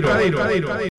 Cadero, Cadero.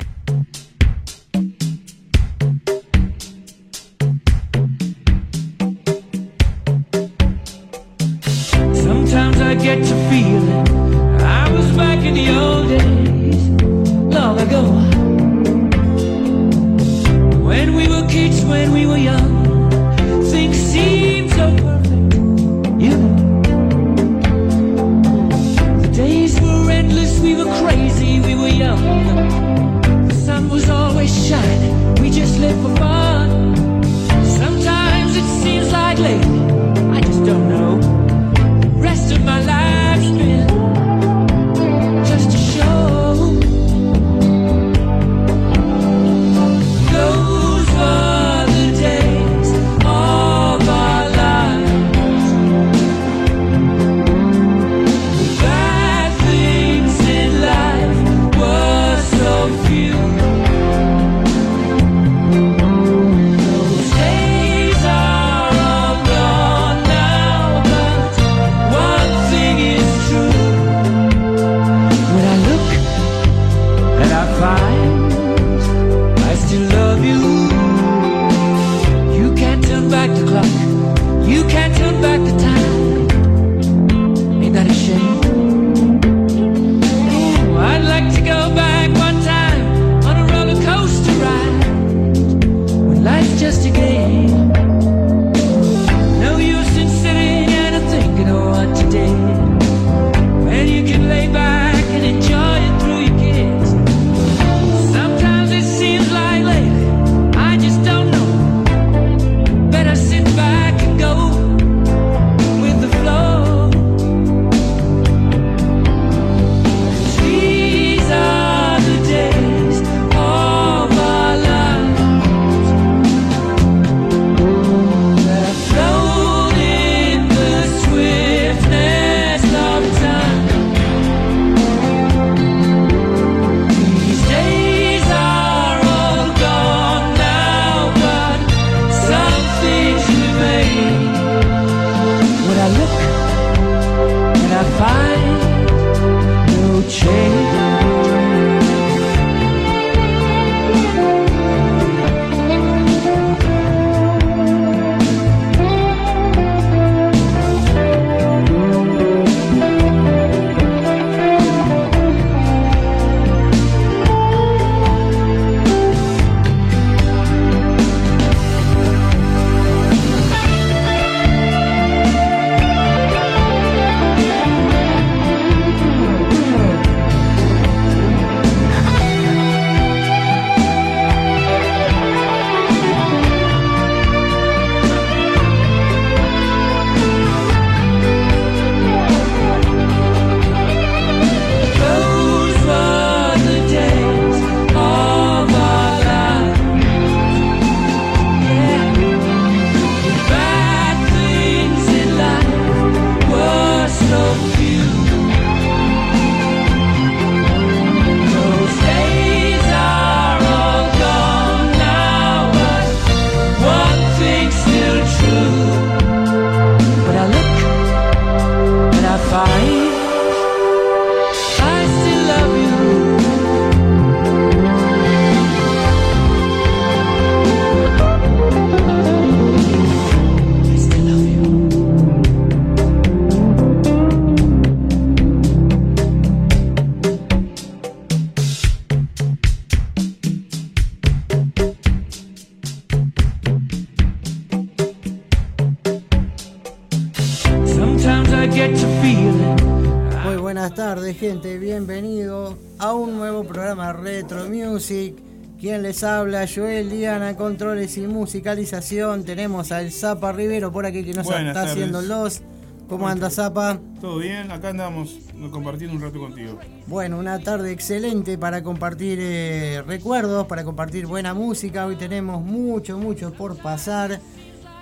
les habla, Joel Diana, controles y musicalización. Tenemos al Zapa Rivero por aquí que nos Buenas está tardes. haciendo los. ¿Cómo anda Zapa? Todo bien, acá andamos eh, compartiendo un rato contigo. Bueno, una tarde excelente para compartir eh, recuerdos, para compartir buena música. Hoy tenemos mucho, mucho por pasar.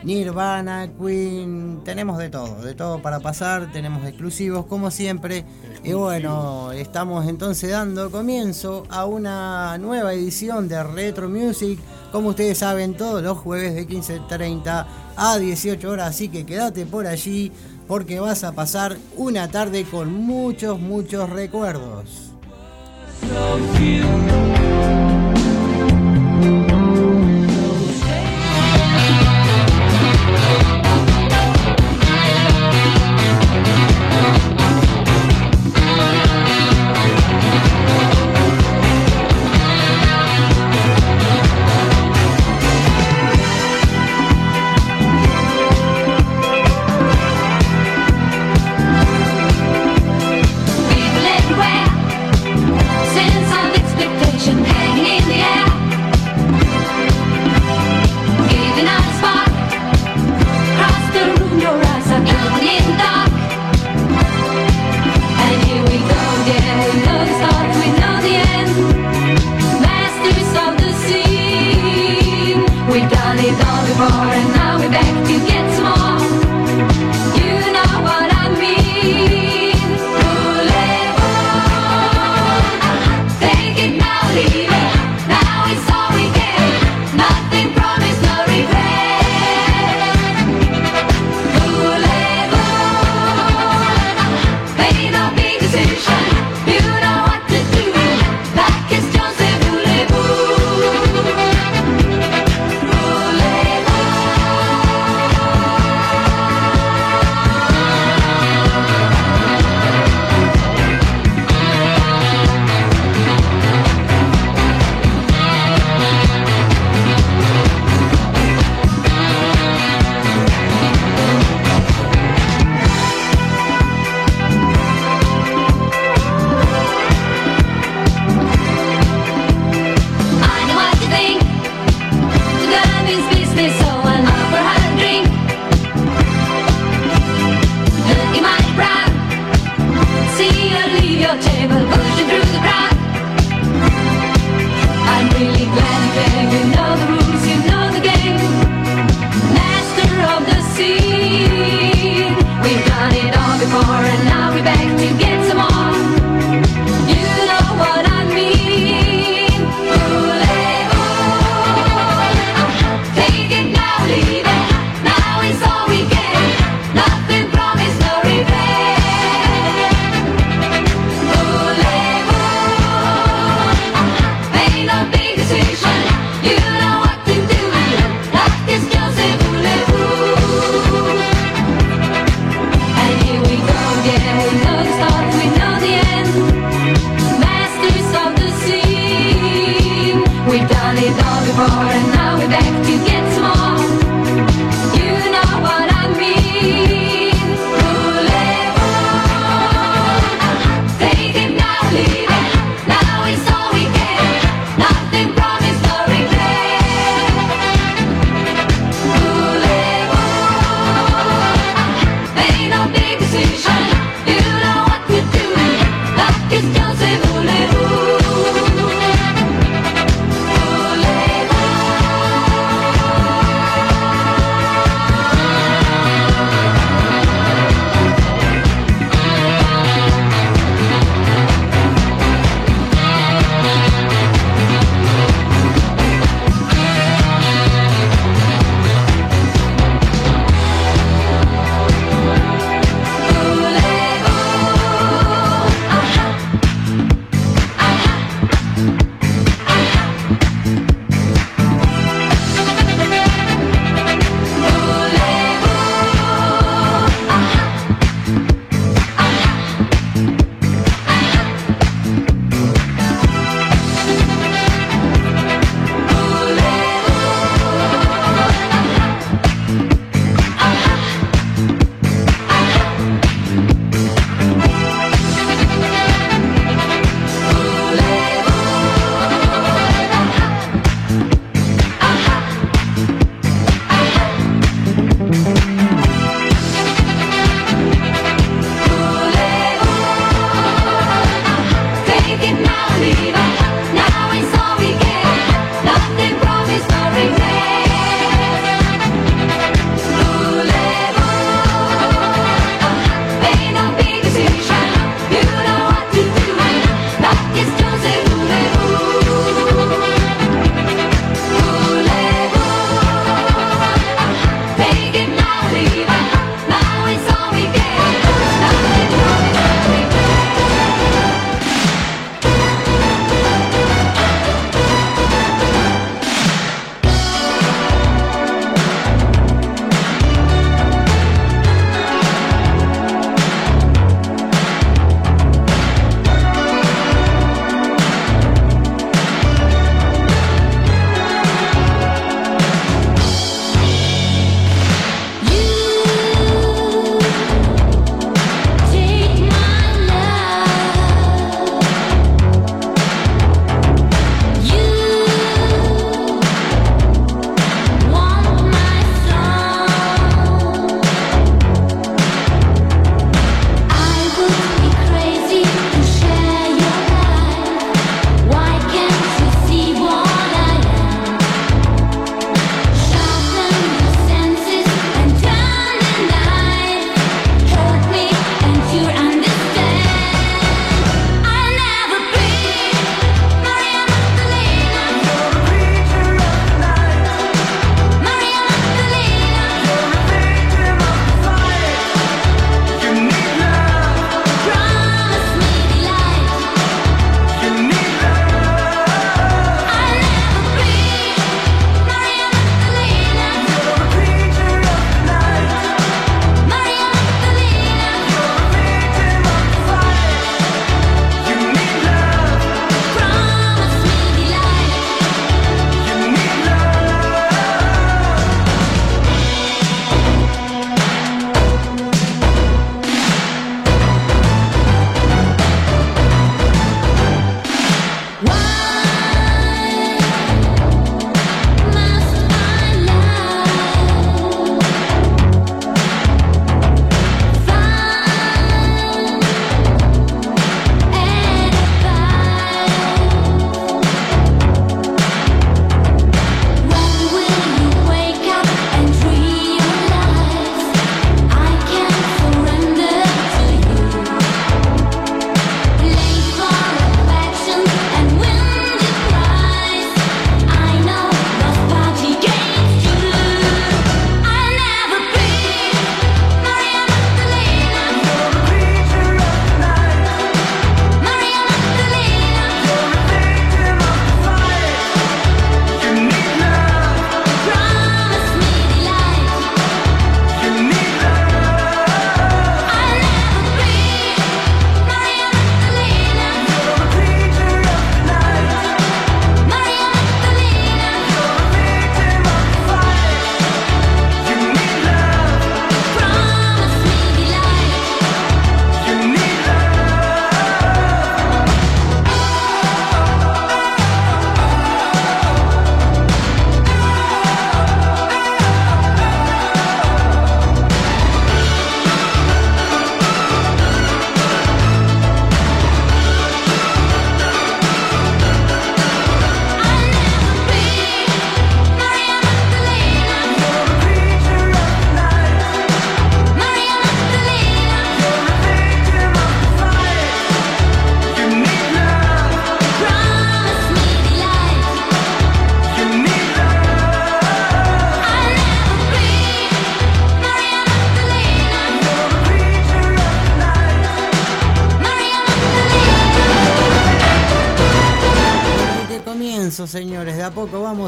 Nirvana, Queen, tenemos de todo, de todo para pasar, tenemos exclusivos como siempre. Y bueno, estamos entonces dando comienzo a una nueva edición de Retro Music, como ustedes saben, todos los jueves de 15.30 a 18 horas, así que quédate por allí porque vas a pasar una tarde con muchos, muchos recuerdos.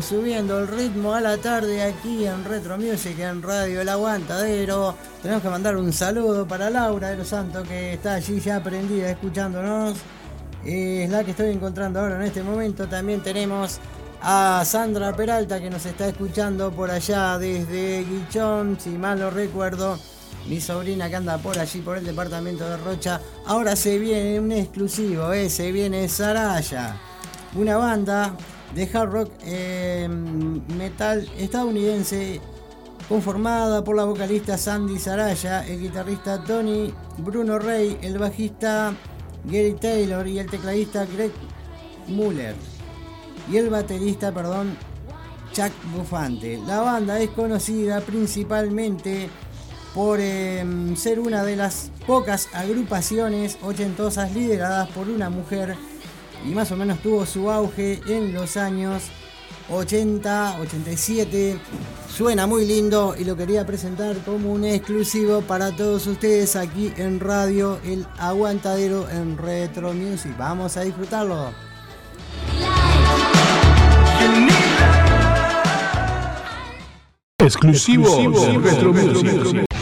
Subiendo el ritmo a la tarde aquí en Retro Music, en Radio El Aguantadero. Tenemos que mandar un saludo para Laura de los Santos, que está allí ya prendida escuchándonos. Es la que estoy encontrando ahora en este momento. También tenemos a Sandra Peralta, que nos está escuchando por allá desde Guichón, si mal no recuerdo. Mi sobrina que anda por allí, por el departamento de Rocha. Ahora se viene un exclusivo, eh, se viene Saraya una banda de hard rock eh, metal estadounidense conformada por la vocalista Sandy Saraya, el guitarrista Tony Bruno Rey, el bajista Gary Taylor y el tecladista Greg Muller y el baterista, perdón, Chuck Bufante. La banda es conocida principalmente por em, ser una de las pocas agrupaciones ochentosas lideradas por una mujer y más o menos tuvo su auge en los años 80, 87. Suena muy lindo y lo quería presentar como un exclusivo para todos ustedes aquí en Radio El Aguantadero en Retro Music. Vamos a disfrutarlo. Exclusivo, Exclusivo Retro Music.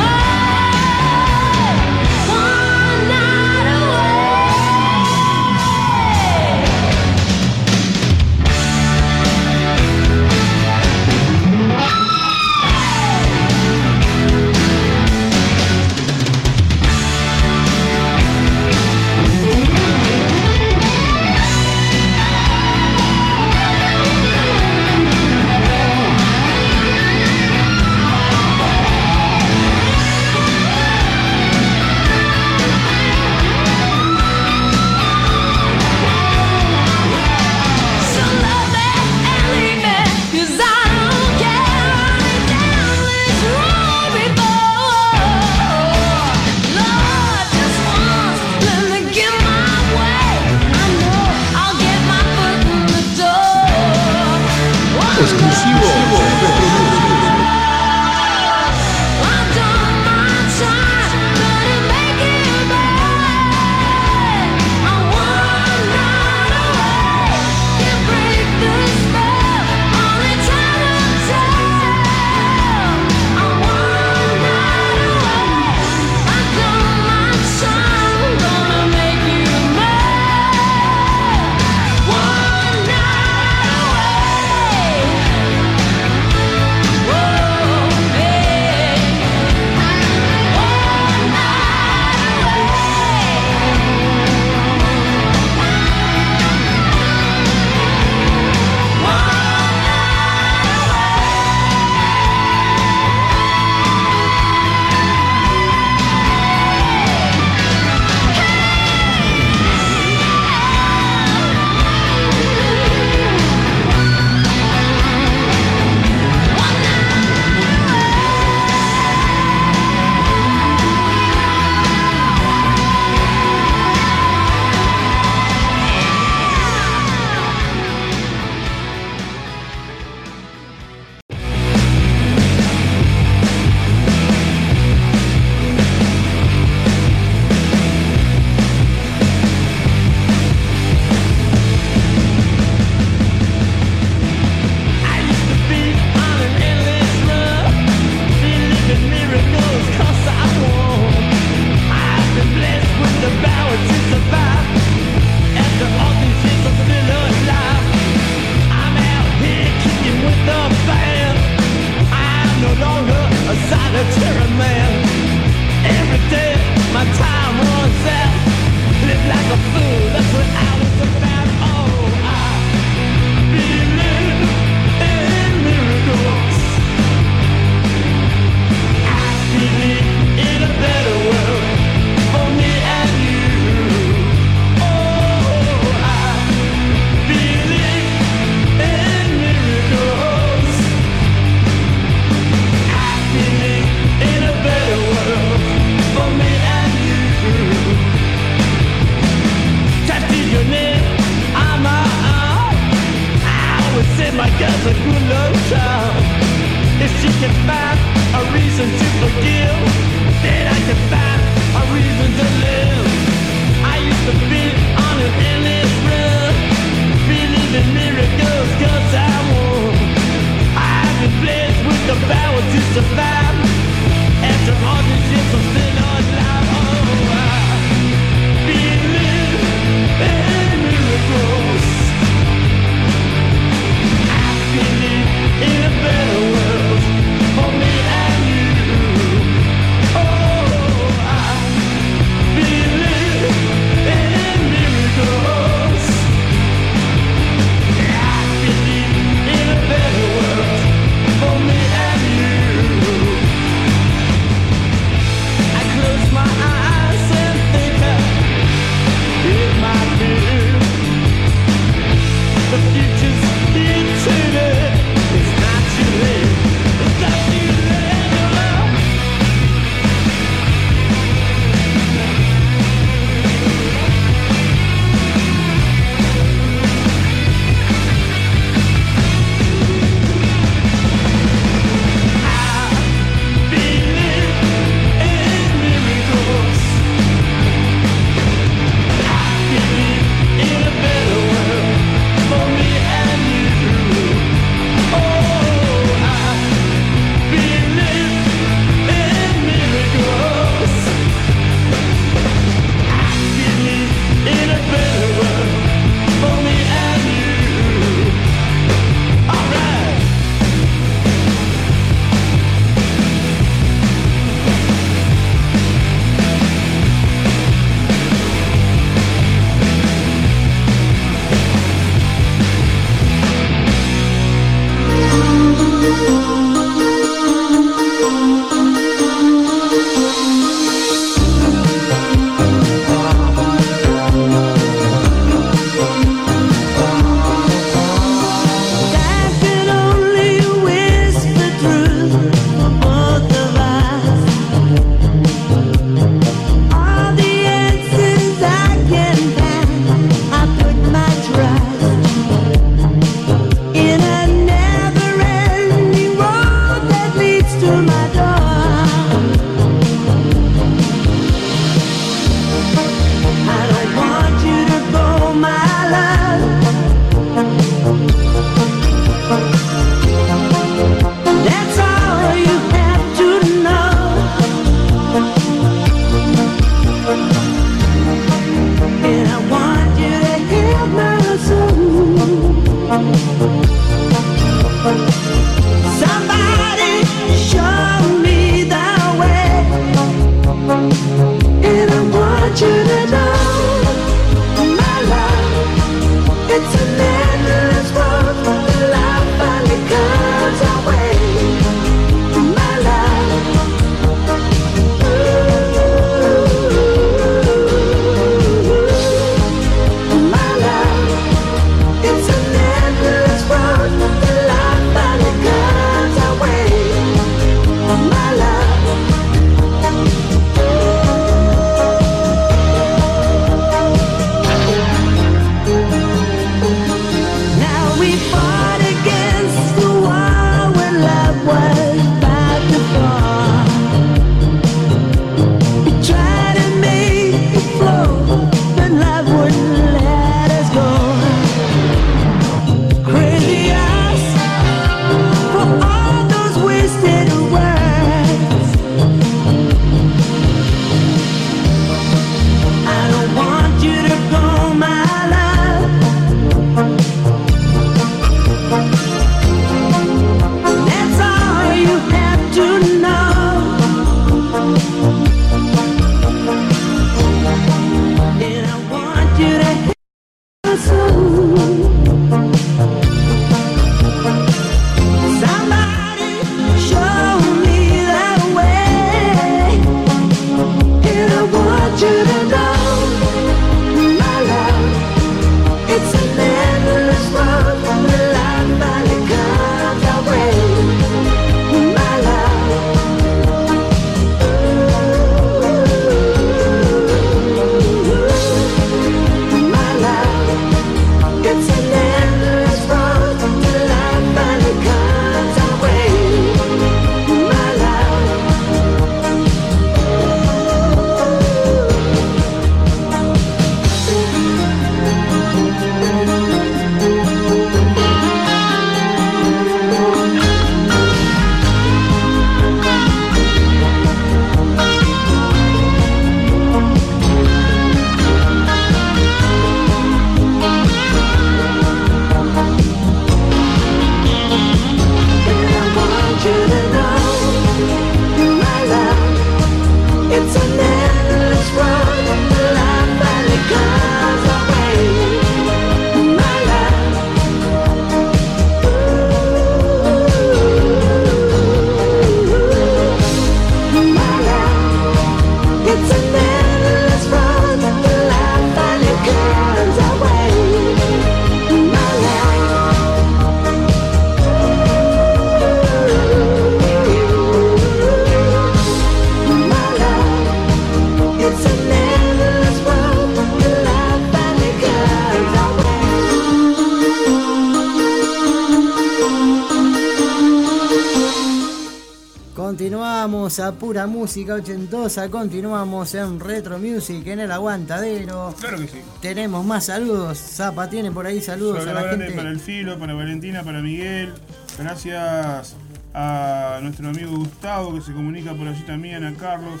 Música ochentosa, continuamos en Retro Music, en el aguantadero. Claro que sí. Tenemos más saludos. Zapa tiene por ahí saludos Saludo a la grande gente. para el Filo, para Valentina, para Miguel. Gracias a nuestro amigo Gustavo que se comunica por allí también, a Carlos.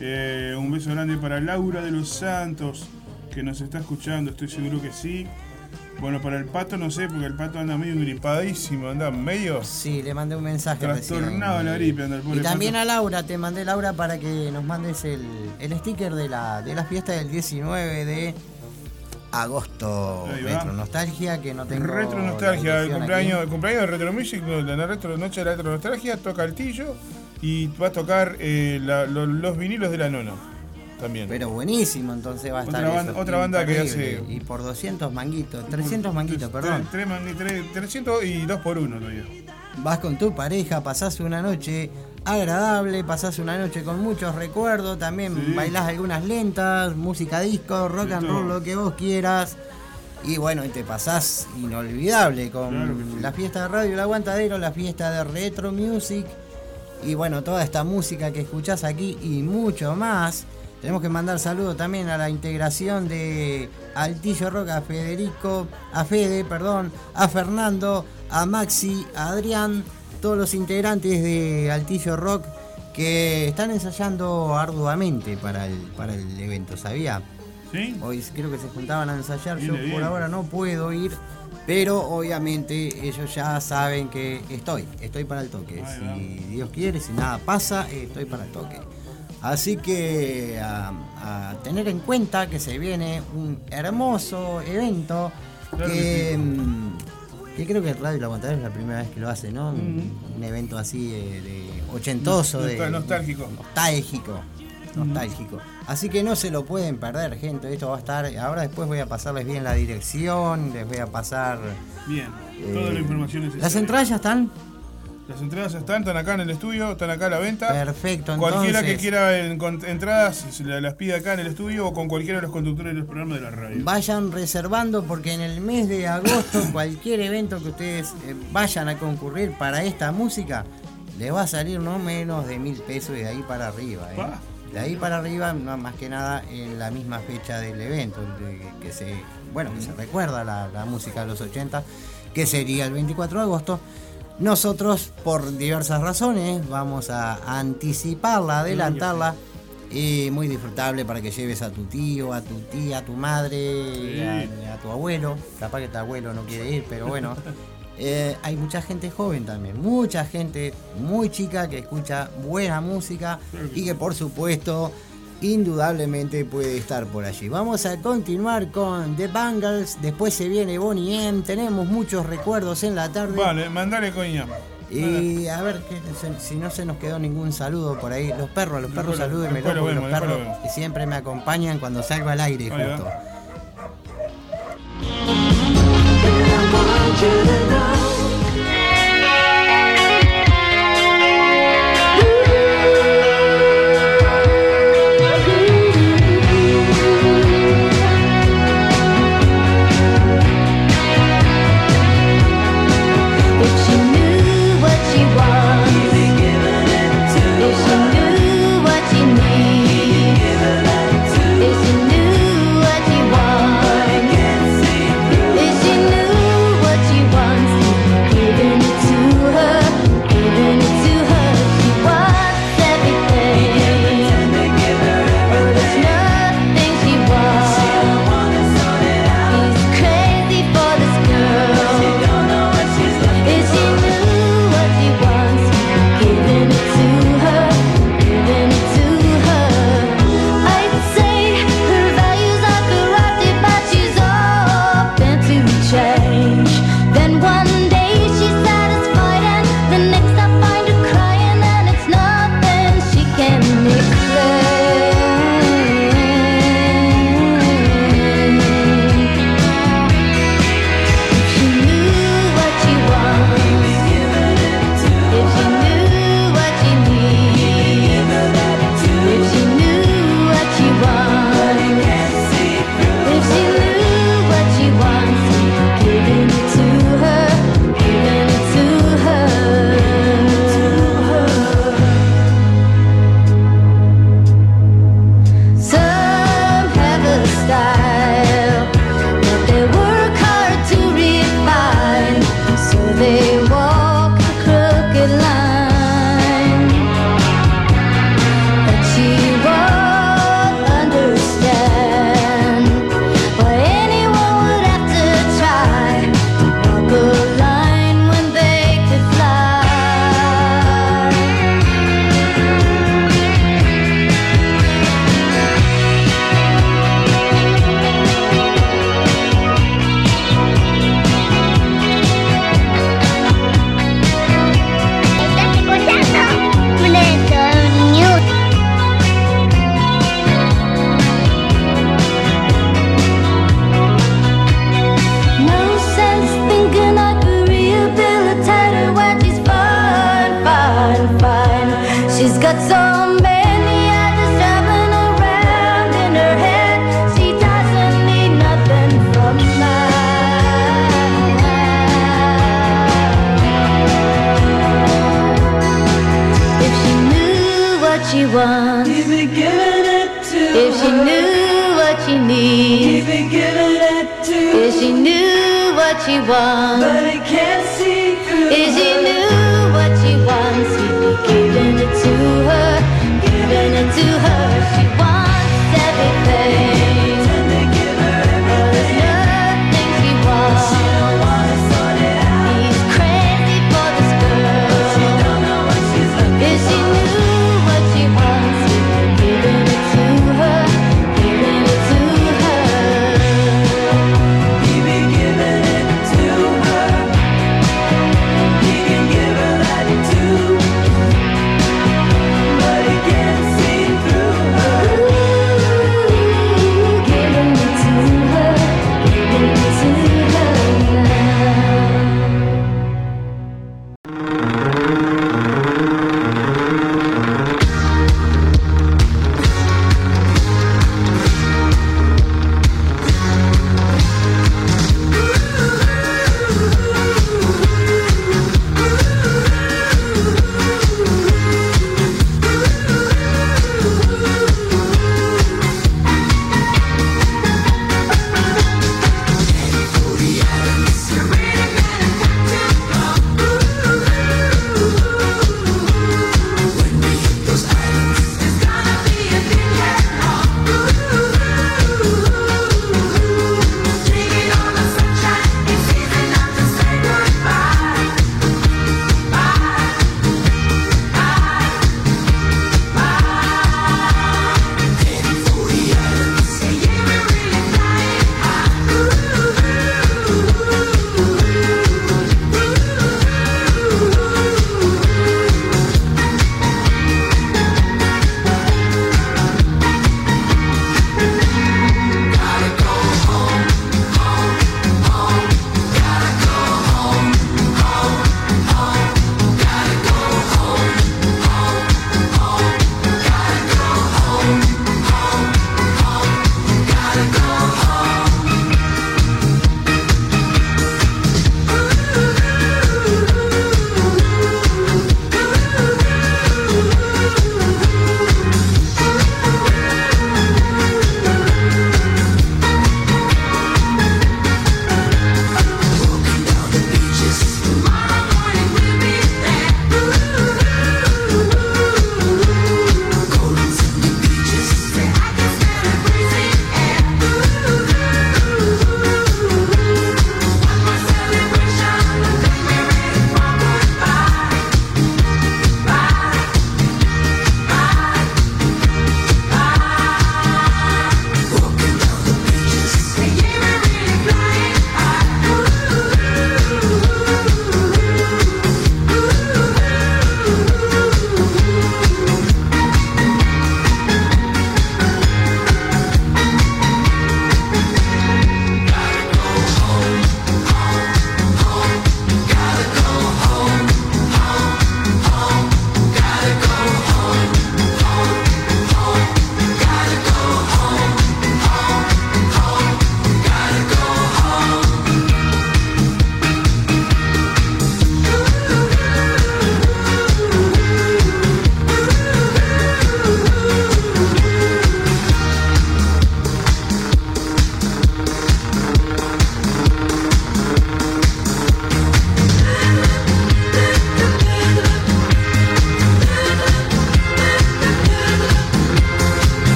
Eh, un beso grande para Laura de los Santos que nos está escuchando, estoy seguro que sí. Bueno, para el pato no sé, porque el pato anda medio gripadísimo, anda medio Sí, le mandé un mensaje. trastornado la gripe, anda el pobre Y también pato. a Laura, te mandé Laura para que nos mandes el, el sticker de la, de la fiesta del 19 de agosto. Retro Nostalgia, que no tengo. Retro Nostalgia, el cumpleaños, el cumpleaños de Retro Music, la retro, Noche de la Retro Nostalgia, toca el tillo y va a tocar eh, la- los vinilos de la nona también. Pero buenísimo, entonces va a estar. Otra ban- eso, otra banda que hace- Y por 200 manguitos, 300 manguitos, perdón. tres man- tres- 300 y 2 por 1 todavía. Vas con tu pareja, pasás una noche agradable, pasás una noche con muchos recuerdos, también Sí. bailás algunas lentas, música disco, rock and roll, lo que vos quieras. Y bueno, y te pasás inolvidable con Claro que sí. la fiesta de Radio El Aguantadero, la fiesta de Retro Music y bueno, toda esta música que escuchás aquí y mucho más. Tenemos que mandar saludos también a la integración de Altillo Rock, a Federico, a Fede, perdón, a Fernando, a Maxi, a Adrián, todos los integrantes de Altillo Rock que están ensayando arduamente para el, para el evento, ¿sabía? ¿Sí? Hoy creo que se juntaban a ensayar, yo bien. por ahora no puedo ir, pero obviamente ellos ya saben que estoy, estoy para el toque. Si Dios quiere, si nada pasa, estoy para el toque. Así que a, a tener en cuenta que se viene un hermoso evento Claro que, que sí. mm, que creo que Radio La Aguantadera es la primera vez que lo hace, ¿no? Un, un evento así de, de ochentoso, de nostálgico. nostálgico, nostálgico. Así que no se lo pueden perder, gente. Esto va a estar. Ahora después voy a pasarles bien la dirección, les voy a pasar. Bien, eh, toda la información necesaria. Las entradas ya están. Las entradas están, están acá en el estudio, están acá a la venta. Perfecto, entonces. Cualquiera que quiera en- con- entradas, las pide acá en el estudio o con cualquiera de los conductores de los programas de la radio. Vayan reservando porque en el mes de agosto cualquier evento que ustedes eh, vayan a concurrir para esta música les va a salir no menos de mil pesos y de ahí para arriba. ¿eh? De ahí para arriba, no, más que nada en la misma fecha del evento, que se, bueno, que se recuerda la, la música de los 80, que sería el 24 de agosto. Nosotros, por diversas razones, vamos a anticiparla, adelantarla. Y muy disfrutable para que lleves a tu tío, a tu tía, a tu madre, Sí. a, a tu abuelo. Capaz que tu abuelo no quiere ir, pero bueno. Eh, hay mucha gente joven también, mucha gente muy chica que escucha buena música y que por supuesto indudablemente puede estar por allí. Vamos a continuar con The Bangles, después se viene Bonnie M, tenemos muchos recuerdos en la tarde. Vale, mandale coña. Y a ver que si no se nos quedó ningún saludo por ahí. Los perros, los perros salúdenme, los perros que siempre me acompañan cuando salgo al aire justo.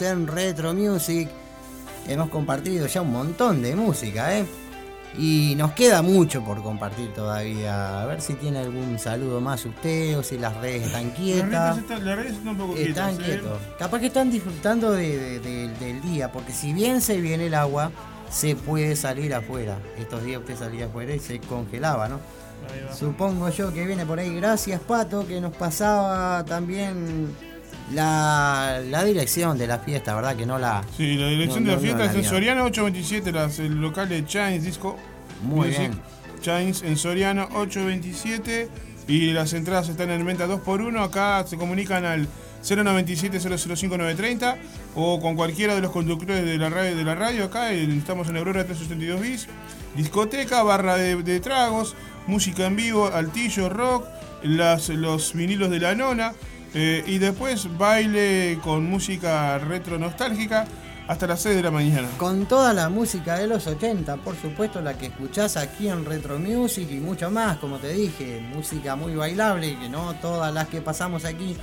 En Retro Music. Hemos compartido ya un montón de música, ¿eh? Y nos queda mucho por compartir todavía. A ver si tiene algún saludo más usted o si las redes están quietas. están, las redes están un poco Están quietas, ¿eh? quietos. Capaz que están disfrutando de- de- de- del día, porque si bien se viene el agua, se puede salir afuera. Estos días usted salía afuera y se congelaba, ¿no? Supongo yo que viene por ahí. Gracias, Pato, que nos pasaba también la, la dirección de la fiesta, ¿verdad? Que no la. Sí, la dirección No, de la no, fiesta no, es en Soriano 827, las- el local de Chains Disco. Muy Music. bien. Chains en Soriano 827 y las entradas están en venta 2x1. Acá se comunican al 097-005-930 o con cualquiera de los conductores de la radio, de la radio acá. Estamos en Aurora 372 bis. Discoteca, barra de, de tragos, música en vivo, altillo, rock, las, los vinilos de la nona. Eh, y después baile con música retro nostálgica hasta las 6 de la mañana. Con toda la música de los 80, por supuesto, la que escuchás aquí en Retro Music y mucho más, como te dije, música muy bailable, que no todas las que pasamos aquí,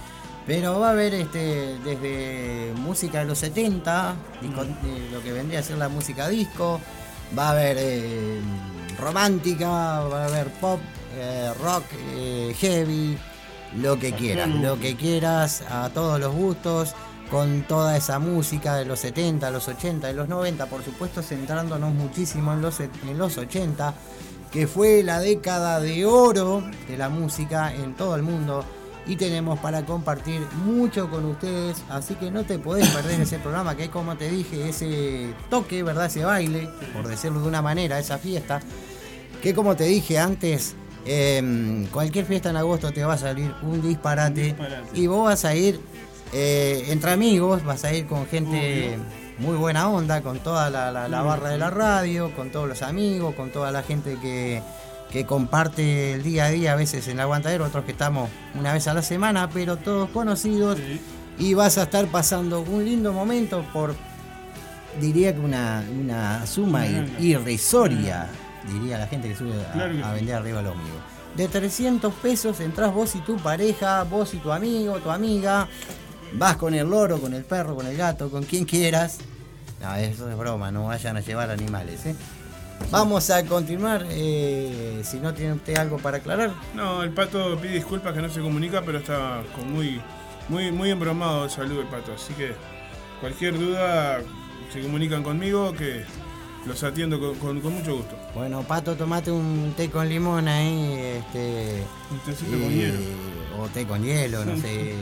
pero va a haber este desde música de los 70, disco- eh, lo que vendría a ser la música disco, va a haber eh, romántica, va a haber pop, rock, heavy, lo que quieras, lo que quieras, a todos los gustos, con toda esa música de los 70, los 80, de los 90, por supuesto centrándonos muchísimo en los, en los 80, que fue la década de oro de la música en todo el mundo. Y tenemos para compartir mucho con ustedes, así que no te podés perder ese programa, que como te dije, ese toque, ¿verdad? Ese baile, por decirlo de una manera, esa fiesta, que como te dije antes, em, cualquier fiesta en agosto te va a salir un disparate, disparate. y vos vas a ir eh, entre amigos, vas a ir con gente muy buena onda, con toda la, la- la barra de la radio, con todos los amigos, con toda la gente que, que comparte el día a día, a veces en el aguantadero, otros que estamos una vez a la semana, pero todos conocidos, Sí. y vas a estar pasando un lindo momento por, diría que una, una suma ir- irrisoria, diría la gente que sube a, Claro que a sí. vender arriba al ómnibus. De 300 pesos entras vos y tu pareja, vos y tu amigo, tu amiga, vas con el loro, con el perro, con el gato, con quien quieras. No, eso es broma, no vayan a llevar animales, ¿eh? Vamos a continuar, eh, si no tiene usted algo para aclarar. No, el pato pide disculpas que no se comunica, pero está con muy, muy, muy embromado de salud el pato. Así que cualquier duda se comunican conmigo que los atiendo con, con- con mucho gusto. Bueno, Pato, tomate un té con limón ahí, este... Un tecito con y- hielo. O té con hielo, no sé.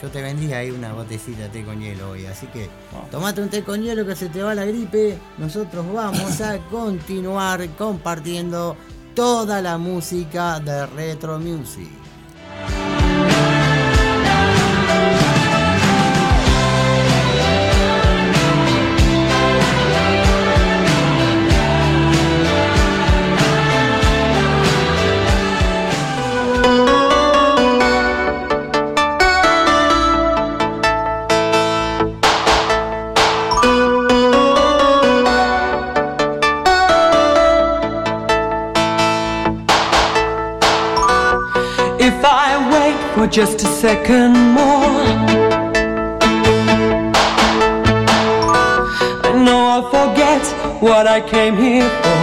yo te vendí ahí una botecita de té con hielo hoy, así que tomate un té con hielo que se te va la gripe. Nosotros vamos a continuar compartiendo toda la música de Retro Music. Just a second more, I know I'll forget what I came here for.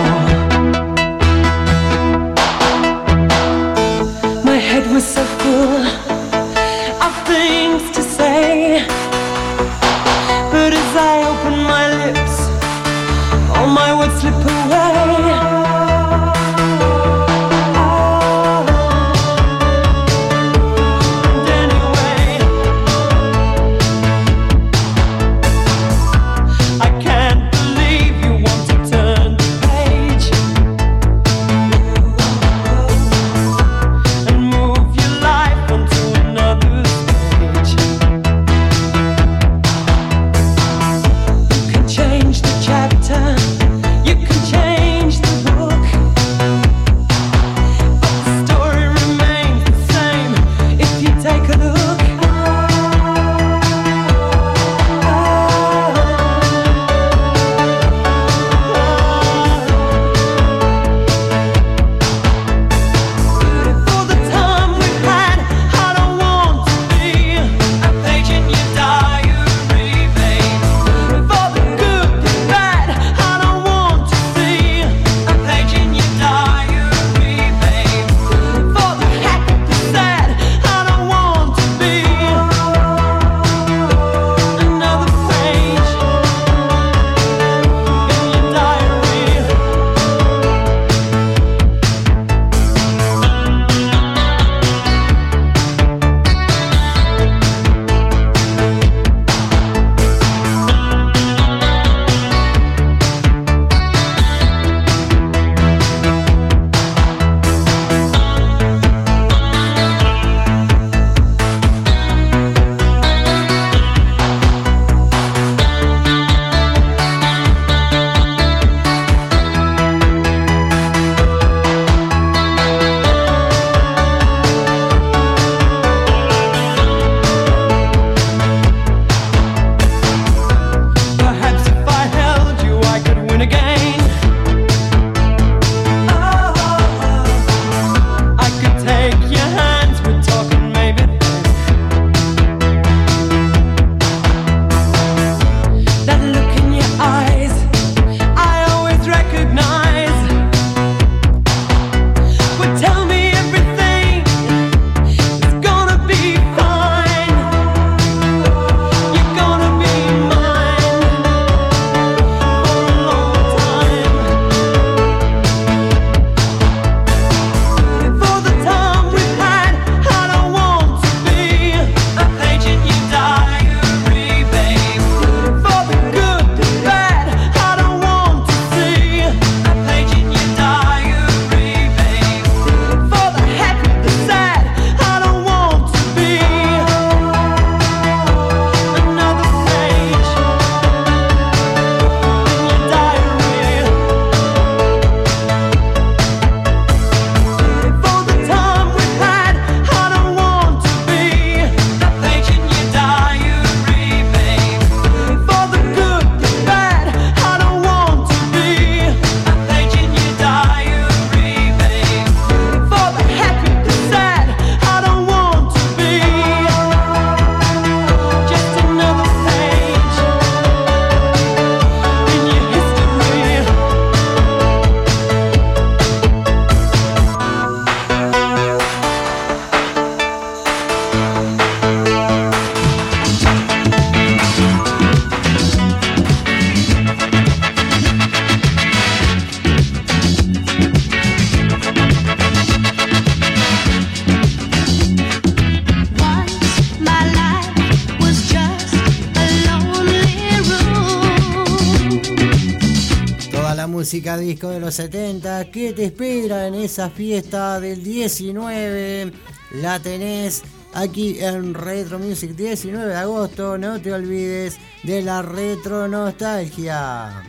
My head was so 70. ¿Qué te espera en esa fiesta del 19? La tenés aquí en Retro Music 19 de agosto. No te olvides de la retro nostalgia.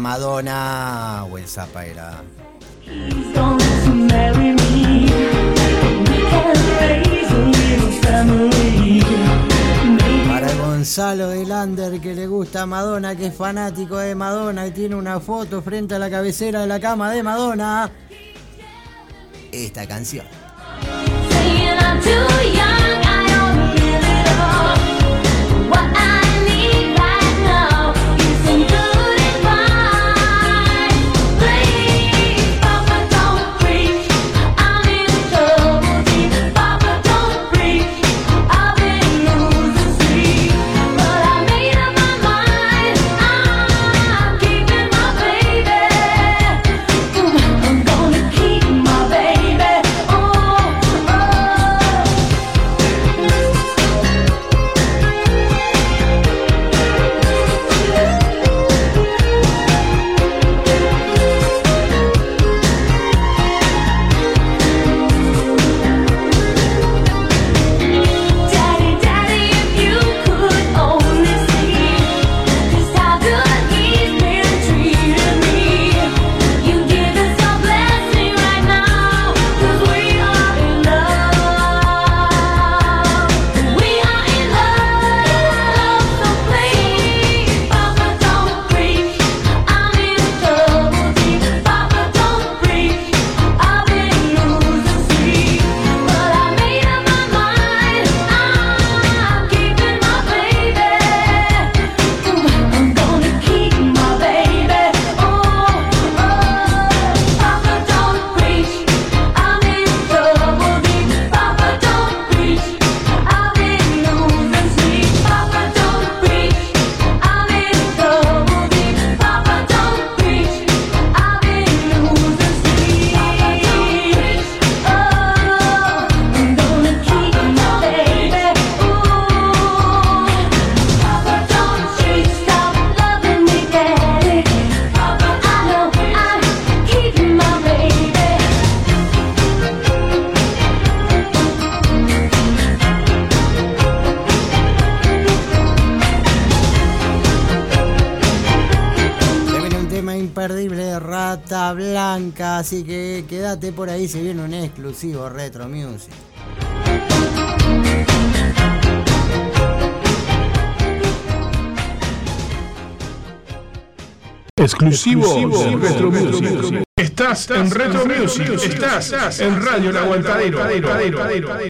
Madonna o el Zappa era. Para Gonzalo de Lander que le gusta a Madonna, que es fanático de Madonna y tiene una foto frente a la cabecera de la cama de Madonna, esta canción. Por ahí, se viene un exclusivo Retro Music. Exclusivo Retro Music. Estás en Retro Music. Estás en Radio El Aguantadero.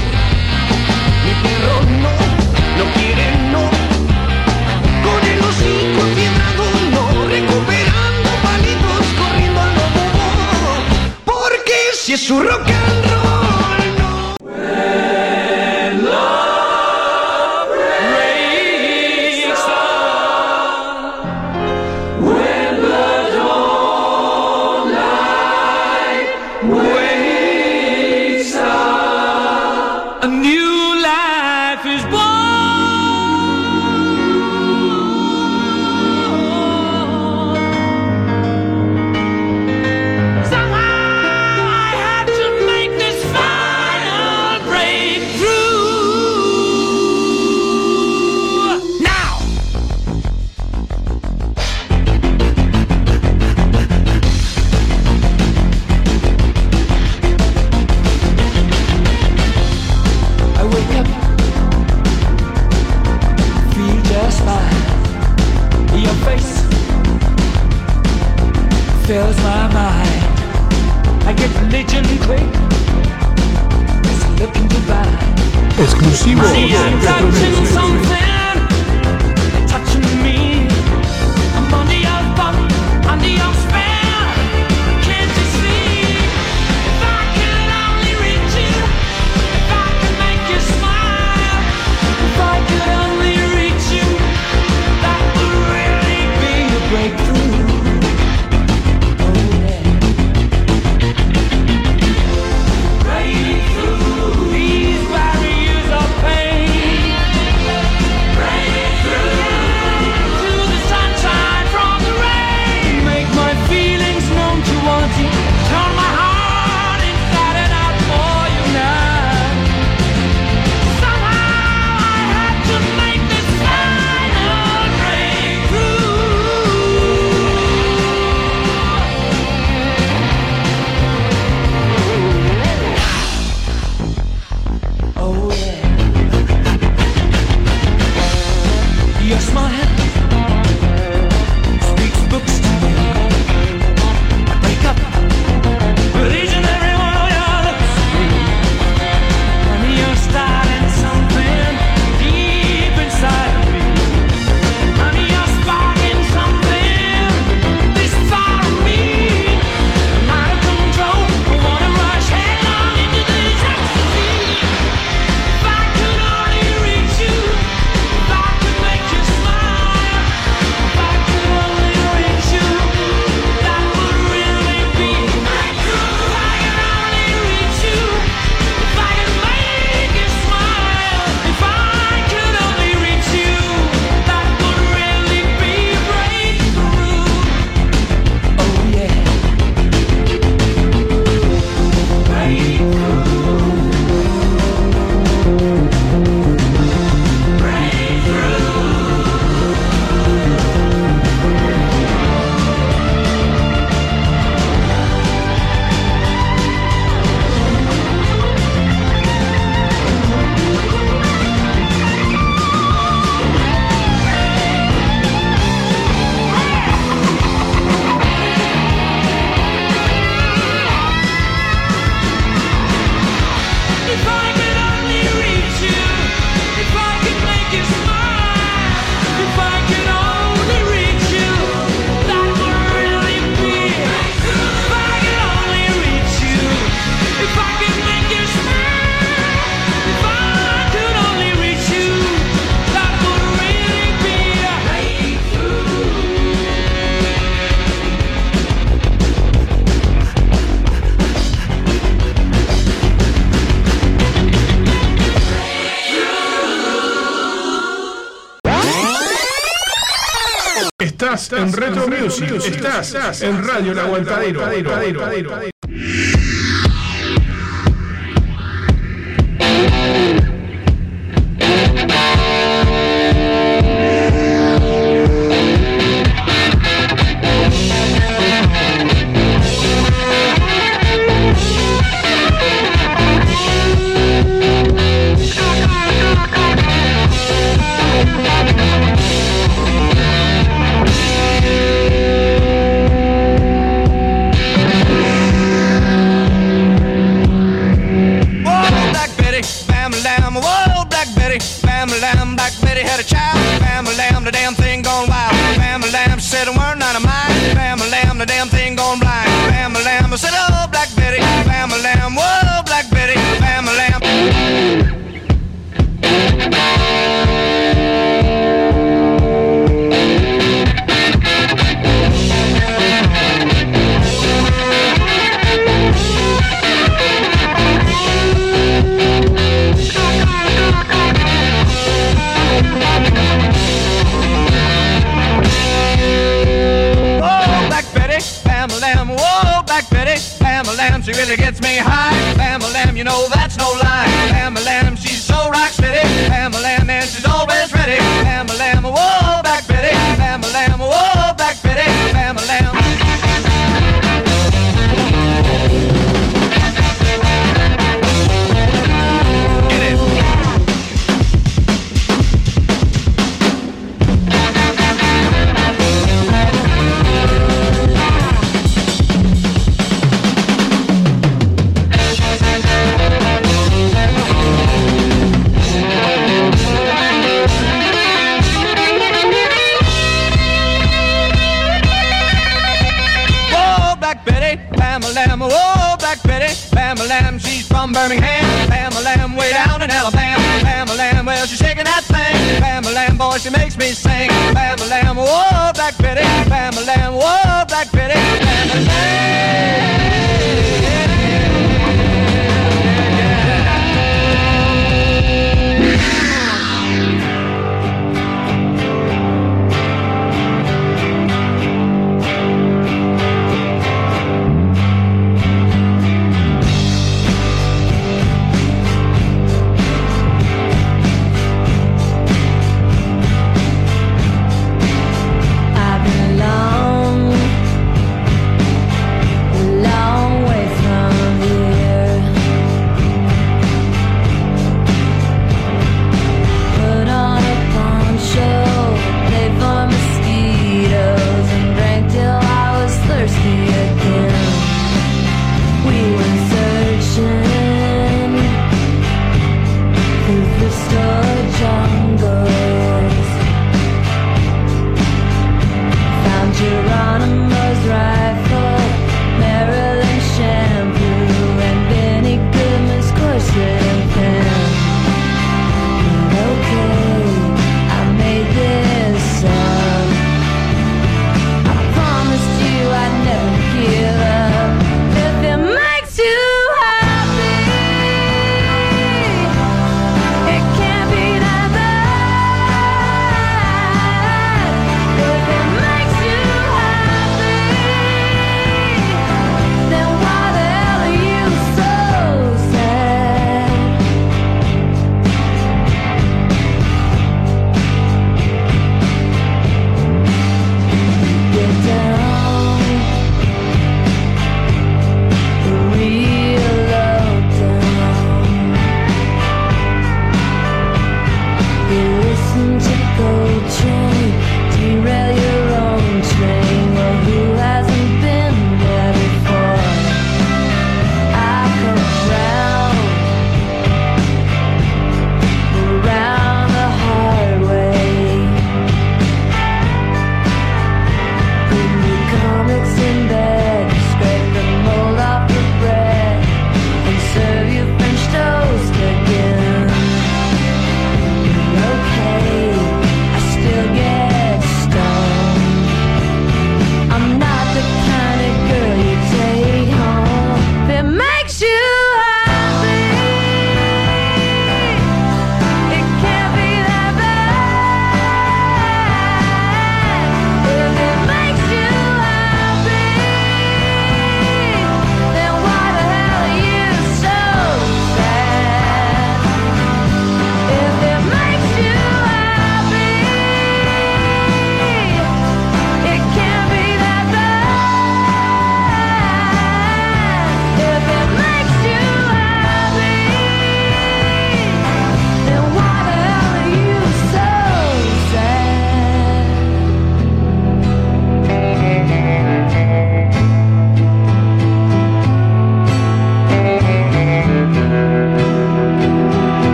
Si es un rock. Estás en Retro Music, estás en Radio El Aguantadero.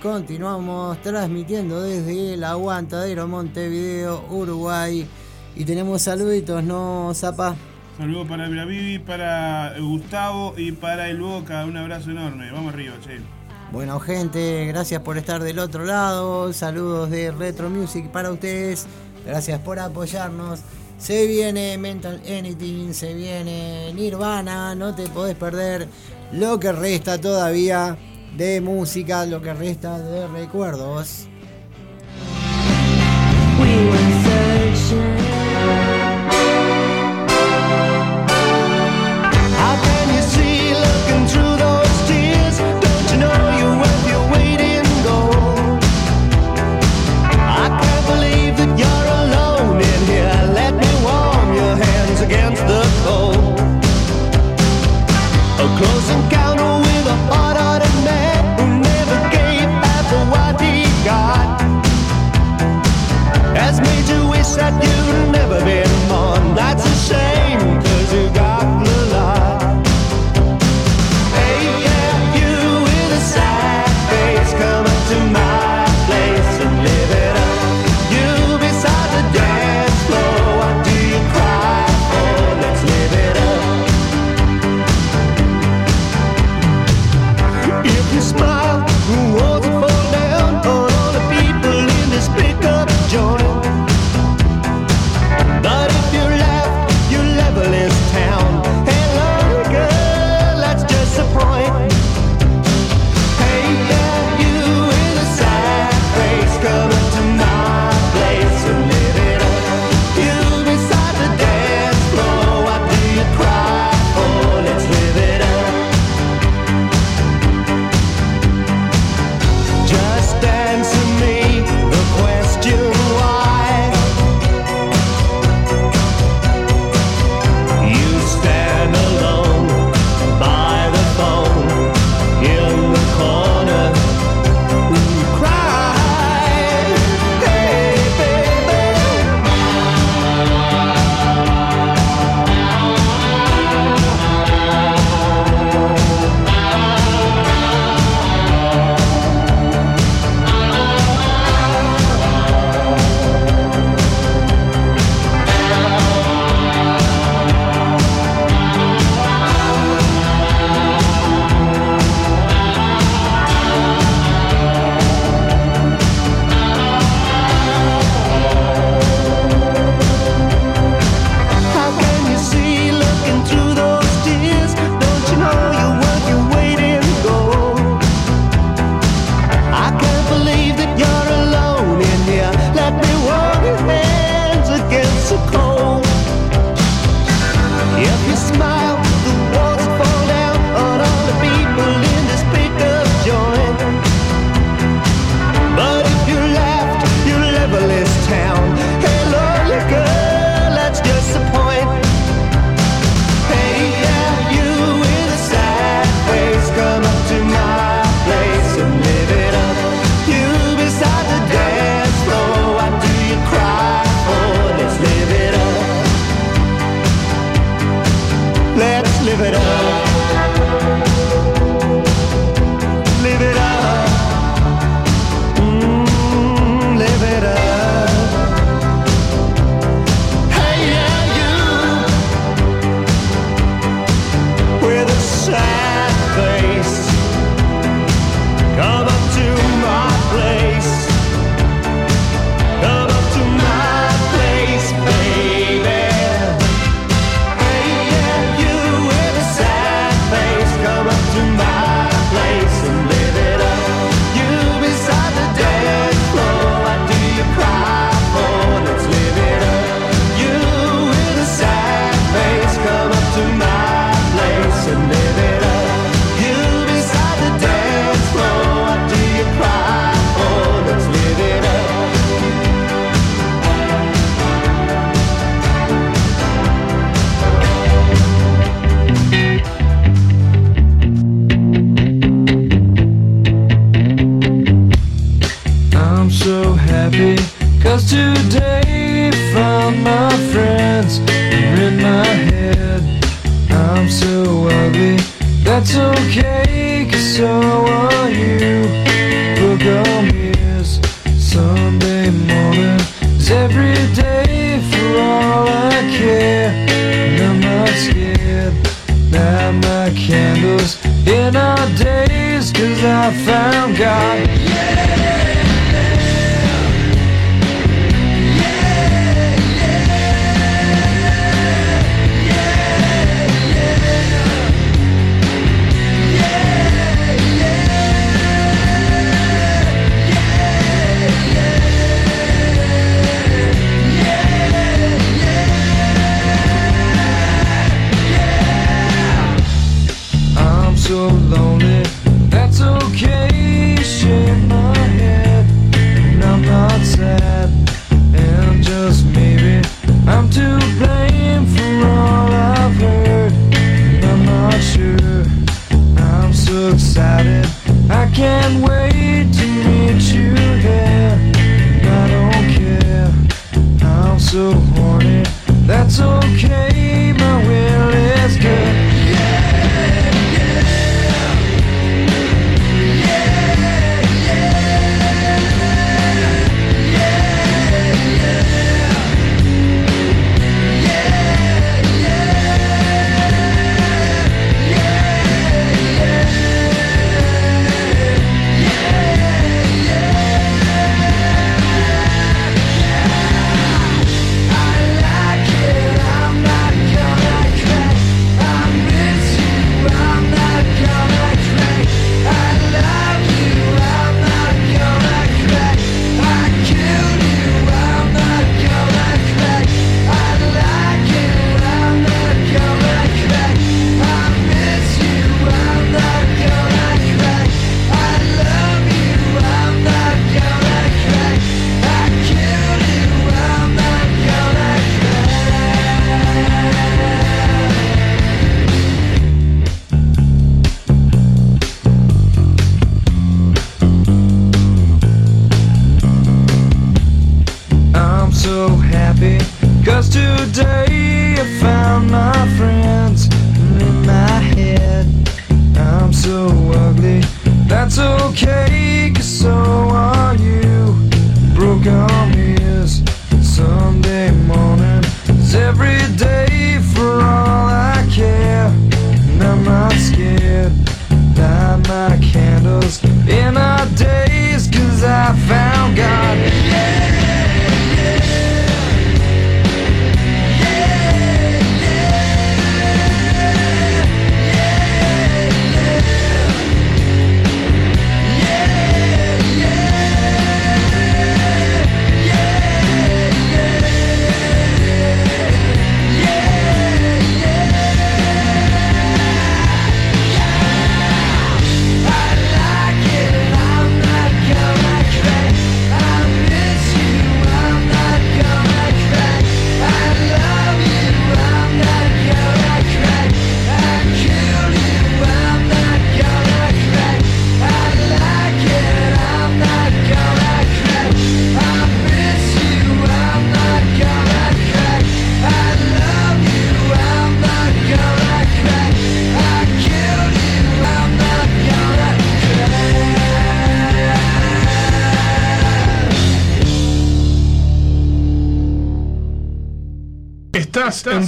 continuamos transmitiendo desde el Aguantadero Montevideo, Uruguay. Y tenemos saluditos, ¿no, Zapa? Saludos para Bravivi, para Gustavo y para el Boca. Un abrazo enorme. Vamos arriba, che. Bueno, gente, gracias por estar del otro lado. Saludos de Retro Music para ustedes. Gracias por apoyarnos. Se viene Mental Anything, se viene Nirvana, no te podés perder lo que resta todavía de música, lo que resta de recuerdos. excited. I can't wait to meet you here. I don't care. I'm so horny. That's okay. My will is good.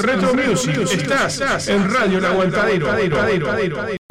Retro Music. Estás en Radio El Aguantadero.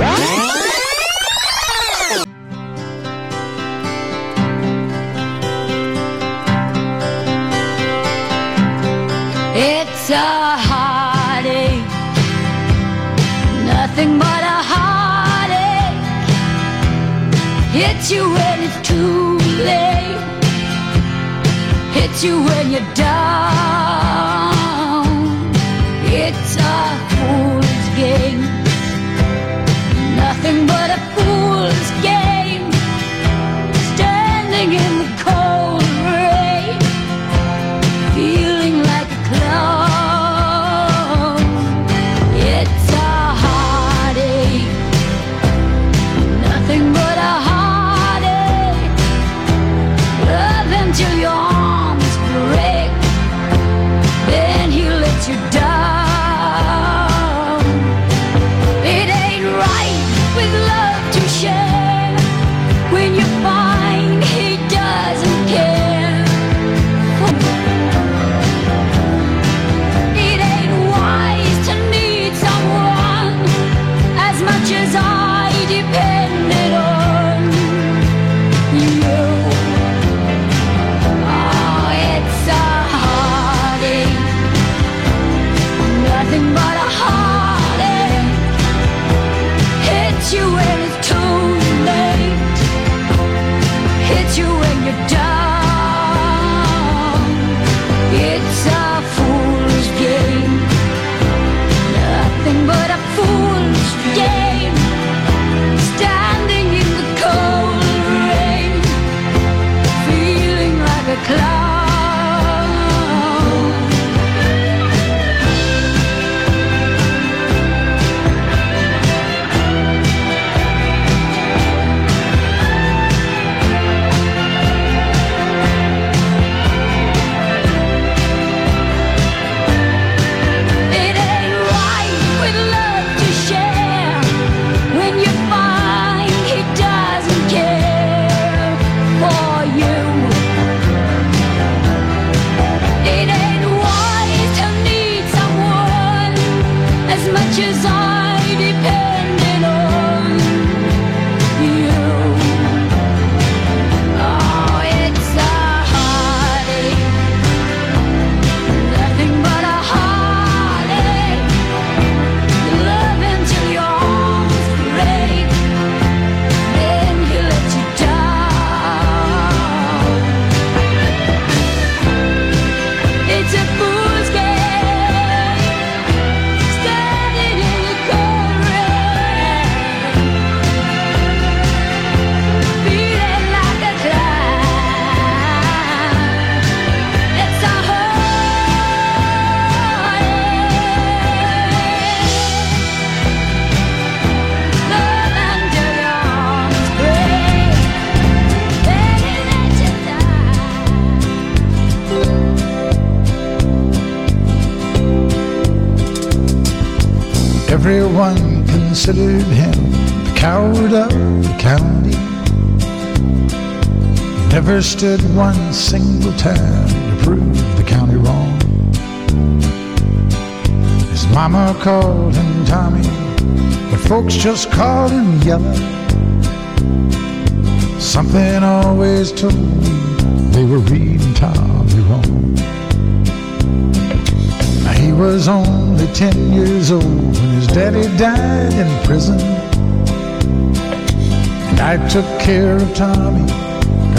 Stood one single time to prove the county wrong. His mama called him Tommy, but folks just called him Yellow. Something always told me they were reading Tommy wrong. He was only 10 years old when his daddy died in prison. And I took care of Tommy,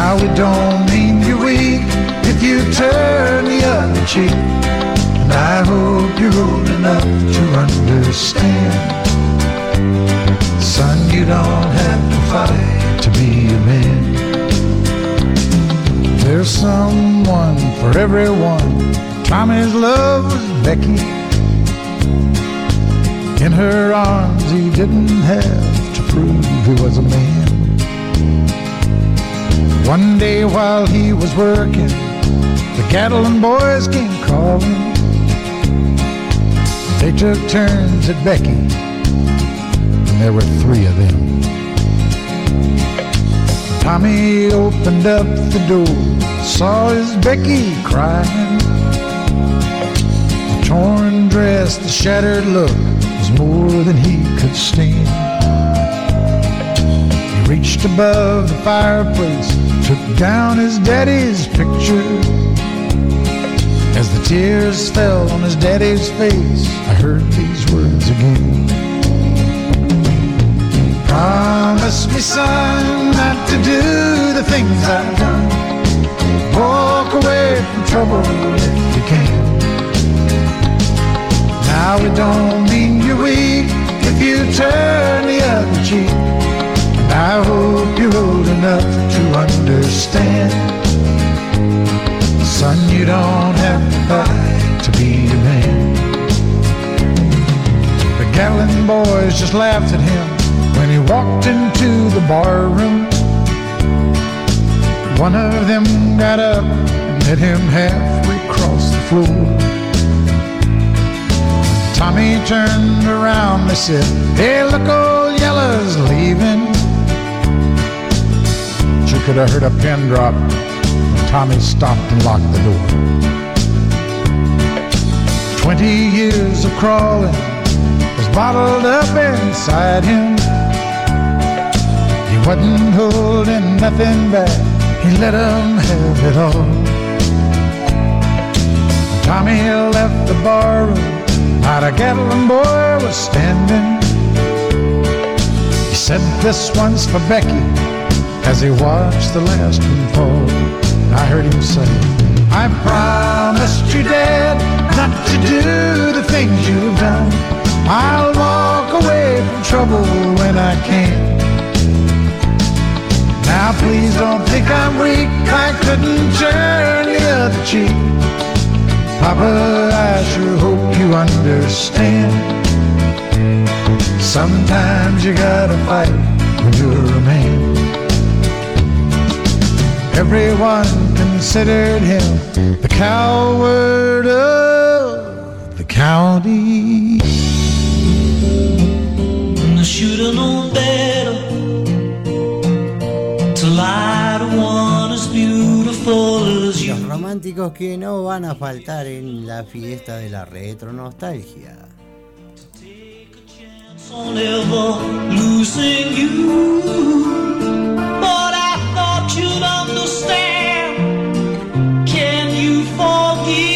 Now it don't mean you're weak if you turn the other cheek. And I hope you're old enough to understand. Son, you don't have to fight to be a man. There's someone for everyone. Tommy's love was Becky. In her arms, he didn't have to prove he was a man. One day while he was working, the cattle and boys came calling. They took turns at Becky, and there were three of them. Tommy opened up the door, saw his Becky crying. The torn dress, the shattered look was more than he could stand. He reached above the fireplace, took down his daddy's picture. As the tears fell on his daddy's face, I heard these words again. Promise me, son, not to do the things I've done. Walk away from trouble if you can. Now it don't mean you're weak if you turn the other cheek. And I hope you're old enough to understand. Son, you don't have to fight to be a man. The Gatlin boys just laughed at him when he walked into the bar room. One of them got up and met him halfway across the floor. Tommy turned around, they said, Hey, look, old Yellow's leaving. Could have heard a pin drop when Tommy stopped and locked the door. Twenty years of crawling was bottled up inside him. He wasn't holding nothing back, he let 'em have it all. Tommy left the barroom, not a Gatlin boy was standing. He said, This one's for Becky, as he watched the last one fall. I heard him say, I promised you, Dad, not to do the things you've done. I'll walk away from trouble when I can. Now please don't think I'm weak, I couldn't turn the other cheek. Papa, I sure hope you understand. Sometimes you gotta fight when you're a man. Everyone considered him the coward of the county. I should have known better to lie to one as beautiful as you. Los románticos que no van a faltar en la fiesta de la retro nostalgia. on ever losing you. should understand. Can you forgive?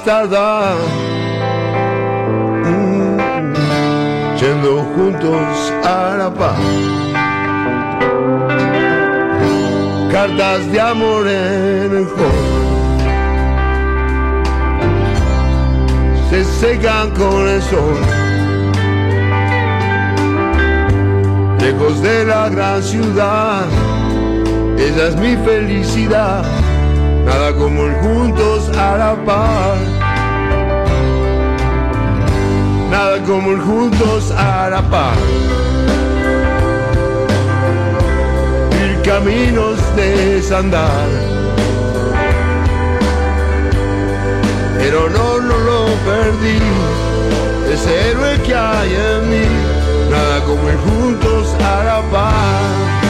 Noche a más tardar, mm, yendo juntos a la paz. Cartas de amor en el se secan con el sol. Lejos de la gran ciudad, esa es mi felicidad. Nada como ir par. Nada como ir juntos a la par. Ir caminos desandar. pero no, no lo perdí. Ese héroe que hay en mí, nada como ir juntos a la paz.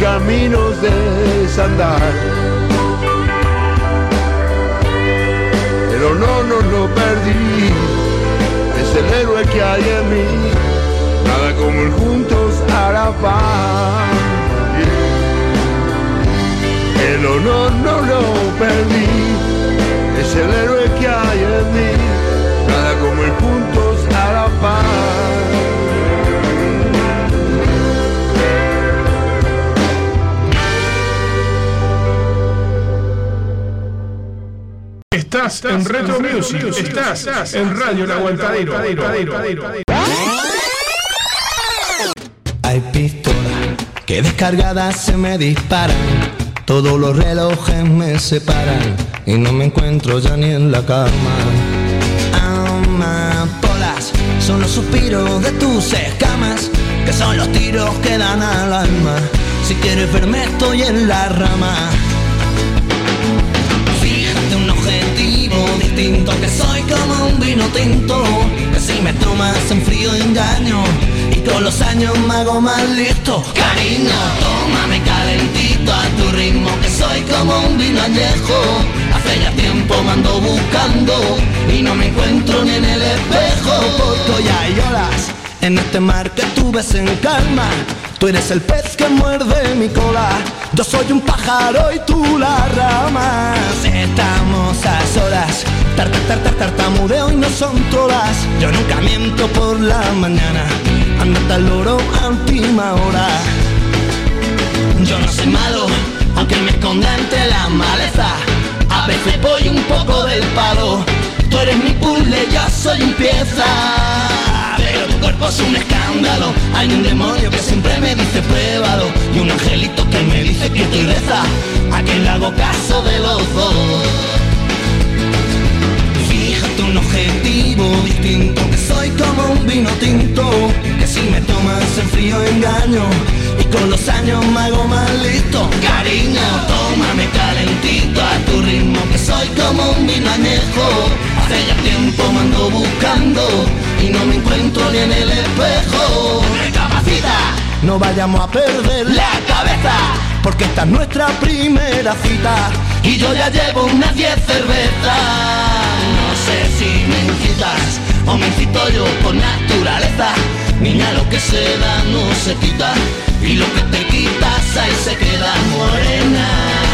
Caminos de desandar. Pero no, no lo perdí, es el héroe que hay en mí, nada como ir juntos la paz. El honor no lo perdí, es el héroe que hay en mí, nada como ir juntos la paz. Estás en Retro Music. Estás en Radio El Aguantadero. Hay pistolas que descargadas se me disparan. Todos los relojes me separan y no me encuentro ya ni en la cama. Amapolas son los suspiros de tus escamas, que son los tiros que dan al alma. Si quieres verme estoy en la rama. Que soy como un vino tinto. Que si me tomas en frío engaño. Y con los años me hago más listo. Cariño, tómame calentito a tu ritmo Que soy como un vino añejo. Hace ya tiempo me ando buscando Y no me encuentro ni en el espejo. Porque hoy hay olas en este mar que tú ves en calma Tú eres el pez que muerde mi cola Yo soy un pájaro y tú la rama. Estamos a solas. Tar, tar, tar, tar, Tartamudeo y no son todas. Yo nunca miento por la mañana. Ando al loro a última hora. Yo no soy malo Aunque me esconda entre la maleza. A veces voy un poco del palo. Tú eres mi puzzle, yo soy un pieza pero tu cuerpo es un escándalo. Hay un demonio que siempre me dice pruébalo Y un angelito que me dice que te reza A que le caso de los dos Fíjate un objetivo distinto Que soy como un vino tinto Que si me tomas en frío engaño Y con los años me hago más listo. Cariño, tómame calentito a tu ritmo Que soy como un vino añejo Hace ya tiempo me ando buscando y no me encuentro ni en el espejo. Recapacita, no vayamos a perder la cabeza, porque esta es nuestra primera cita y yo ya llevo unas 10 cervezas. No sé si me incitas o me incito yo por naturaleza. Niña, lo que se da no se quita y lo que te quitas ahí se queda morena.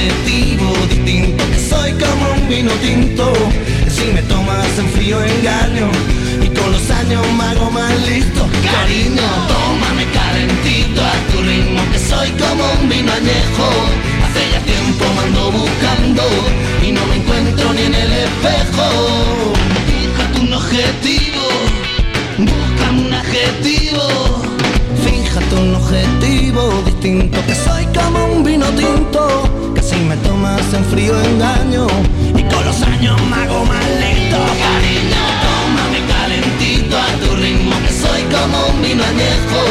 Objetivo distinto que soy como un vino tinto que si me tomas en frío engaño y con los años me hago más listo cariño tómame calentito soy como un vino añejo. Hace ya tiempo me ando buscando y no me encuentro ni en el espejo. Fíjate un objetivo, búscame un adjetivo. Fíjate un objetivo distinto que soy como un vino tinto que si me tomas en frío engaño y con los años me hago más lento. Cariño tómame calentito a tu ritmo que soy como un vino añejo.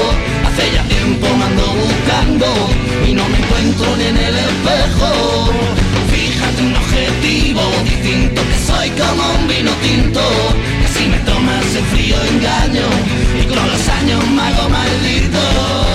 Hace ya tiempo me ando buscando y no me encuentro ni en el espejo un objetivo distinto que soy como un vino tinto que si me tomas en frío engaño y con los años me hago maldito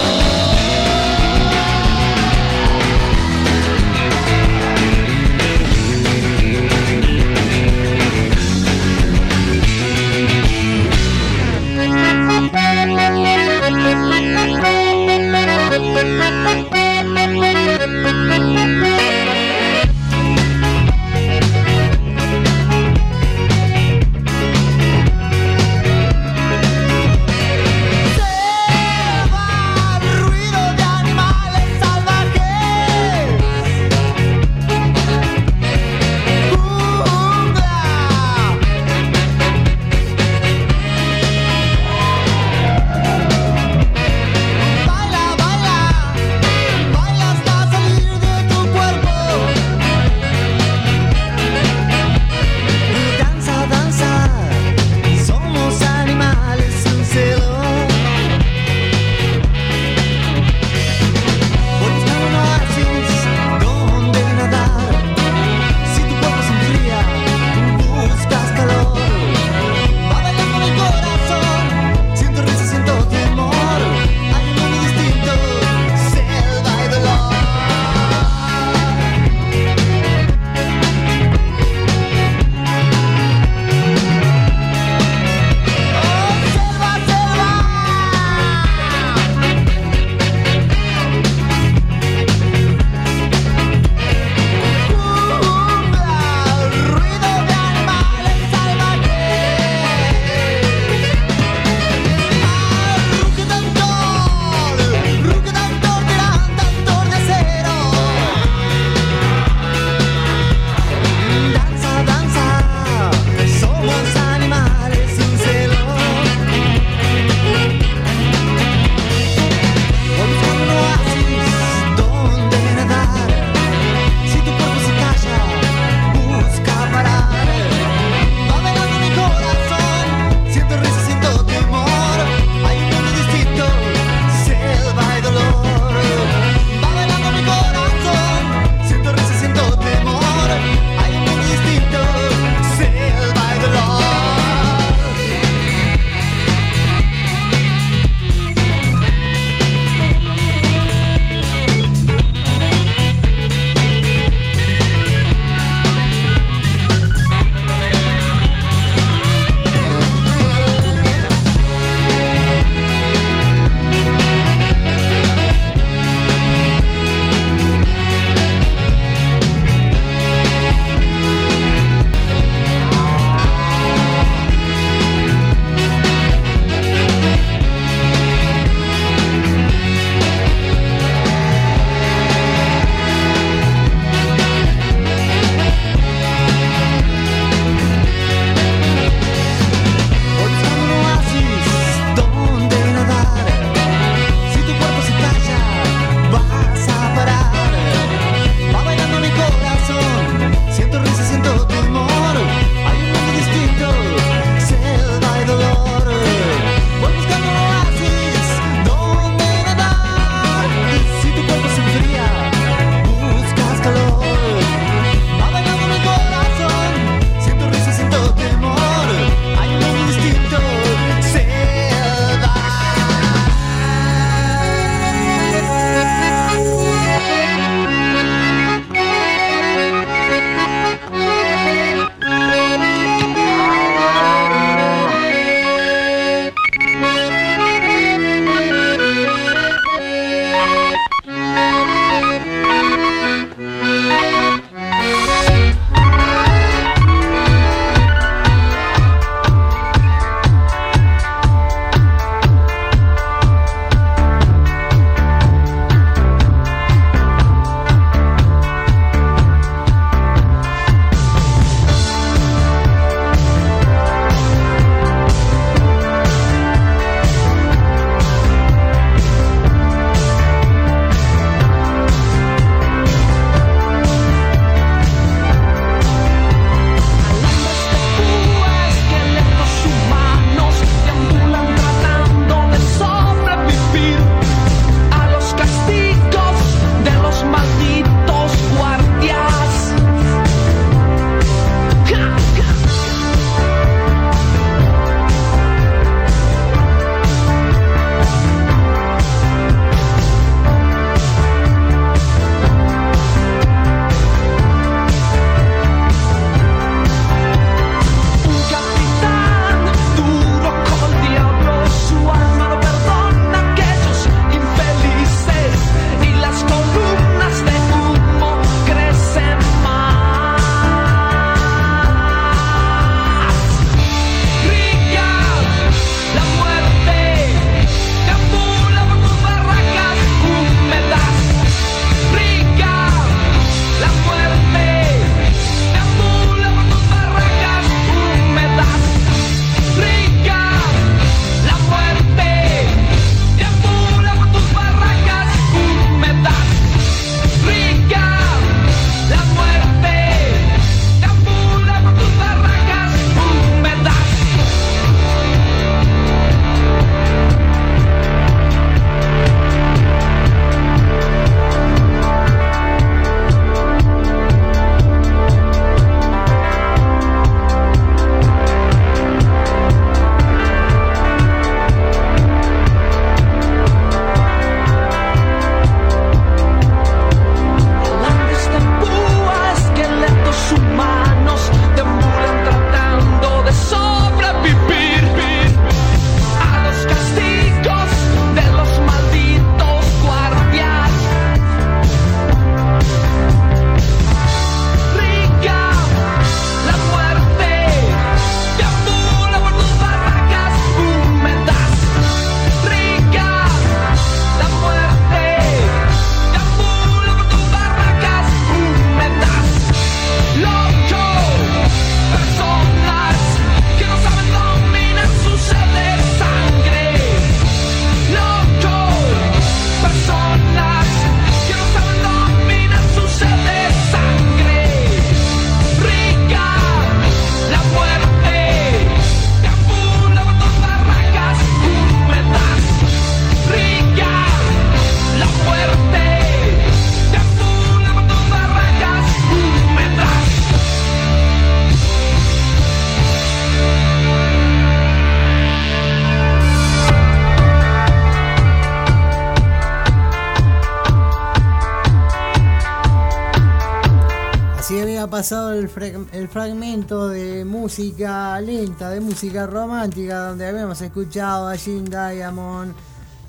el fragmento de música lenta, de música romántica, donde habíamos escuchado a Jim Diamond,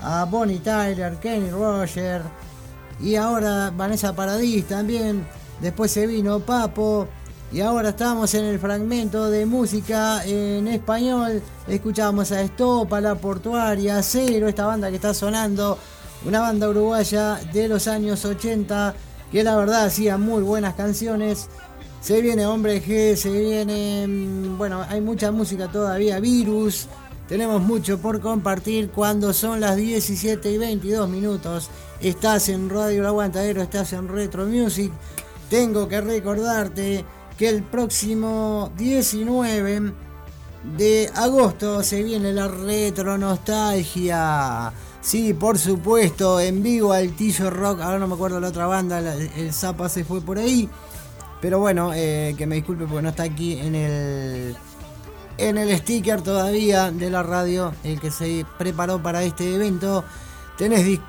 a Bonnie Tyler, Kenny Roger y ahora Vanessa Paradis también. Después se vino Papo y ahora estamos en el fragmento de música en español. Escuchamos a Estopa, La Portuaria, Cero, esta banda que está sonando, una banda uruguaya de los años 80 que la verdad hacía muy buenas canciones. Se viene Hombre G, se viene. mm, Bueno, hay mucha música todavía. Virus. Tenemos mucho por compartir cuando son las 17 y 22 minutos. Estás en Radio El Aguantadero, estás en Retro Music. Tengo que recordarte que el próximo 19 de agosto se viene la retro nostalgia. Sí, por supuesto, en vivo Altillo Rock. Ahora no me acuerdo la otra banda, el Zapa se fue por ahí. Pero bueno, eh, que me disculpe porque no está aquí en el en el sticker todavía de la radio, el que se preparó para este evento.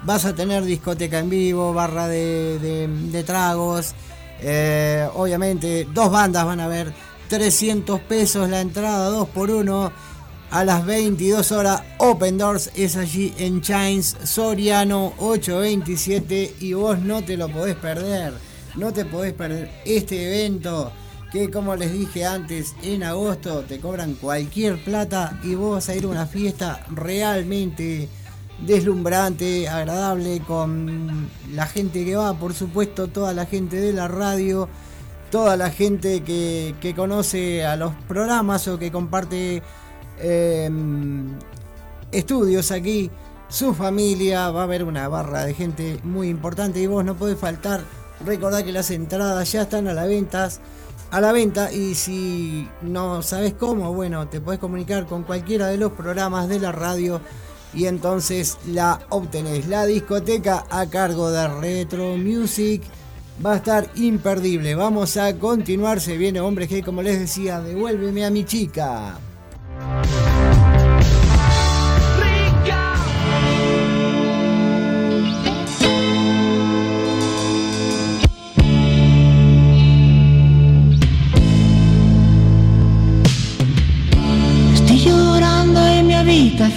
Vas a tener discoteca en vivo, barra de tragos. eh, obviamente, dos bandas van a ver 300 pesos la entrada, 2 por 1 a las 22 horas. Open Doors es allí en Chains, Soriano 827 y vos no te lo podés perder. No te podés perder este evento que como les dije antes, en agosto te cobran cualquier plata y vos vas a ir a una fiesta realmente deslumbrante, agradable, con la gente que va, por supuesto, toda la gente de la radio, toda la gente que, conoce a los programas o que comparte eh, estudios aquí, su familia, va a haber una barra de gente muy importante y vos no podés faltar. Recordá que las entradas ya están a la venta, a la venta y si no sabes cómo, bueno, te podés comunicar con cualquiera de los programas de la radio y entonces la obtenés. La discoteca a cargo de Retro Music va a estar imperdible. Vamos a continuar, se viene hombre que como les decía, devuélveme a mi chica.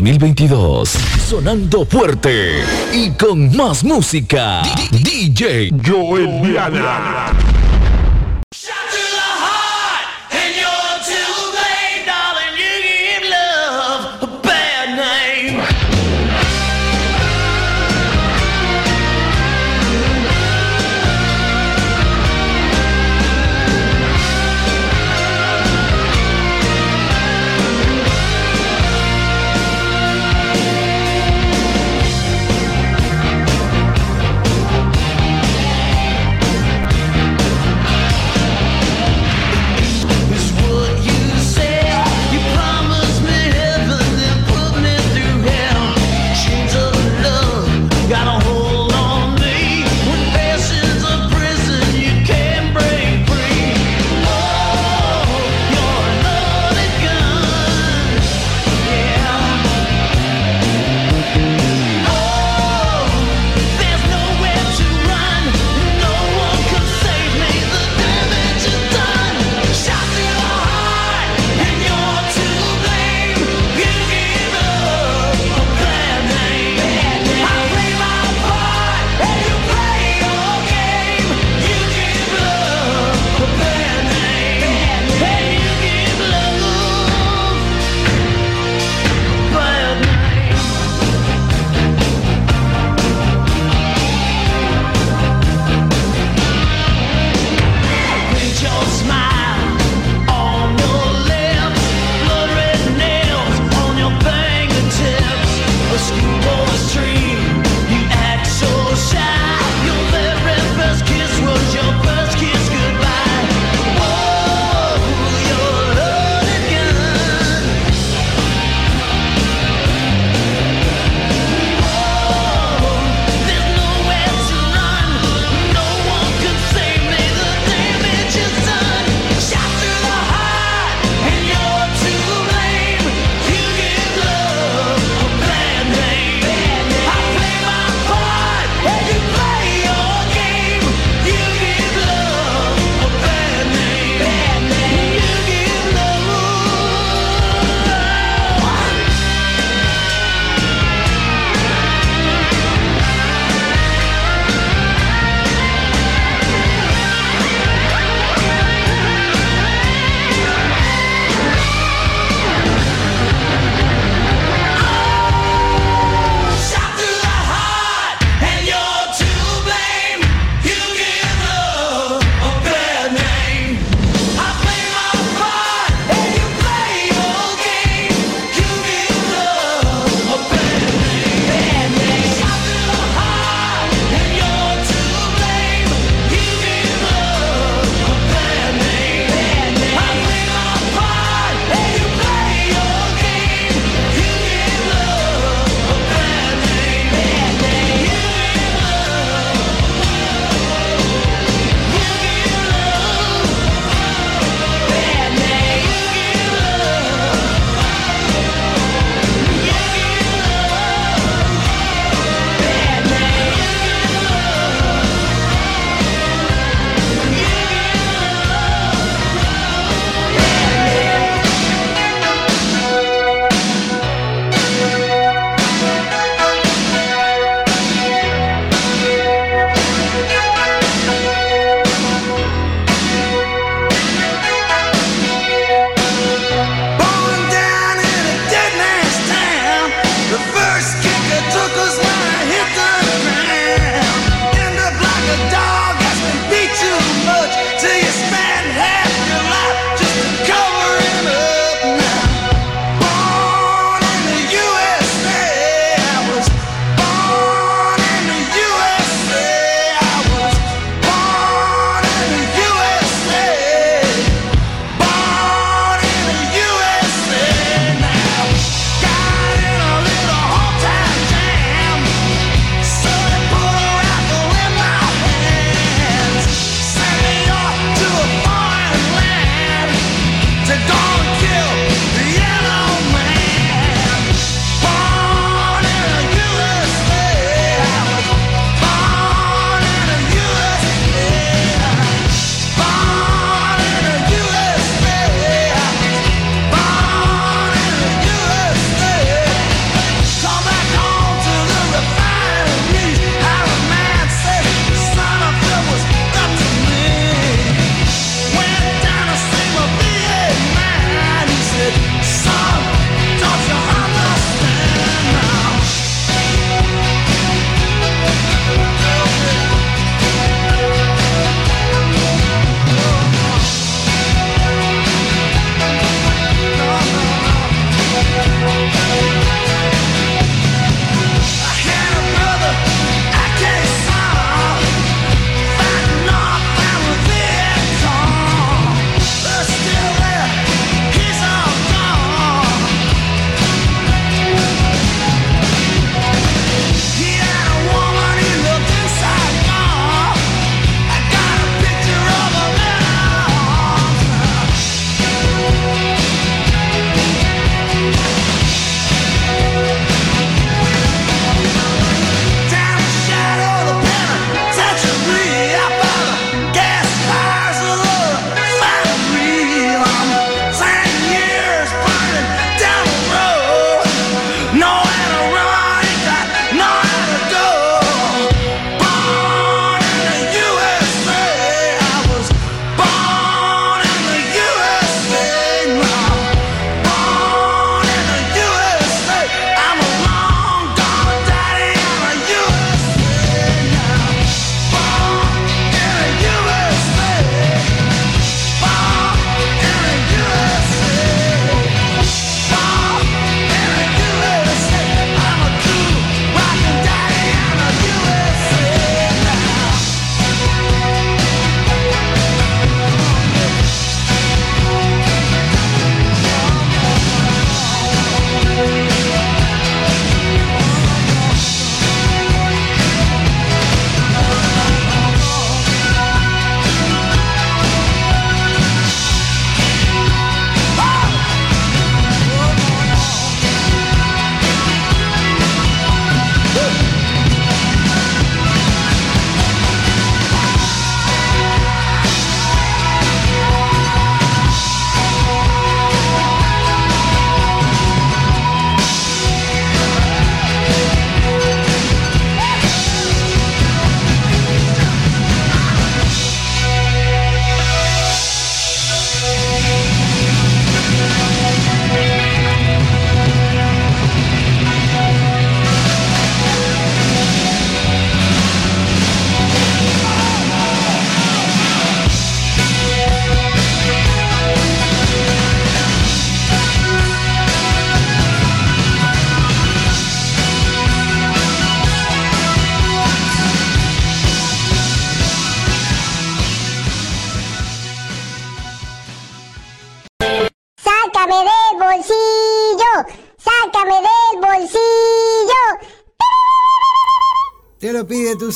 2022. Sonando fuerte y con más música. D DJ Joel Diana.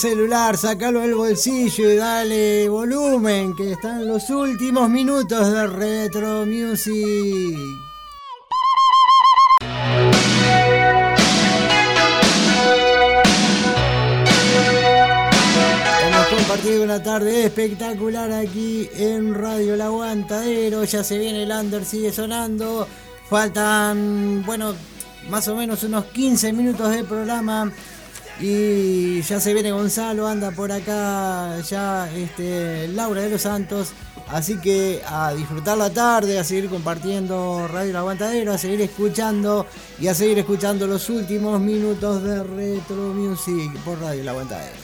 Celular, sacalo del bolsillo y dale volumen, que están los últimos minutos de Retro Music. Hemos compartido una tarde espectacular aquí en Radio El Aguantadero. Ya se viene el under, sigue sonando. Faltan, bueno, más o menos unos 15 minutos de programa. Y ya se viene Gonzalo, anda por acá ya este, Laura de los Santos. Así que a disfrutar la tarde, a seguir compartiendo Radio El Aguantadero, a seguir escuchando y a seguir escuchando los últimos minutos de Retro Music por Radio El Aguantadero.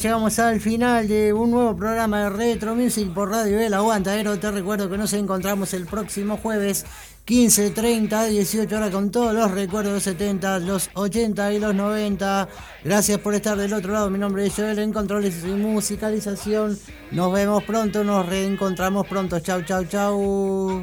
llegamos al final de un nuevo programa de Retro Music por Radio El Aguantadero. Te recuerdo que nos encontramos el próximo jueves 15:30 18 horas con todos los recuerdos de los 70, los 80 y los 90. Gracias por estar del otro lado. Mi nombre es Joel en Controles y Musicalización. Nos vemos pronto, nos reencontramos pronto. Chau, chau, chau.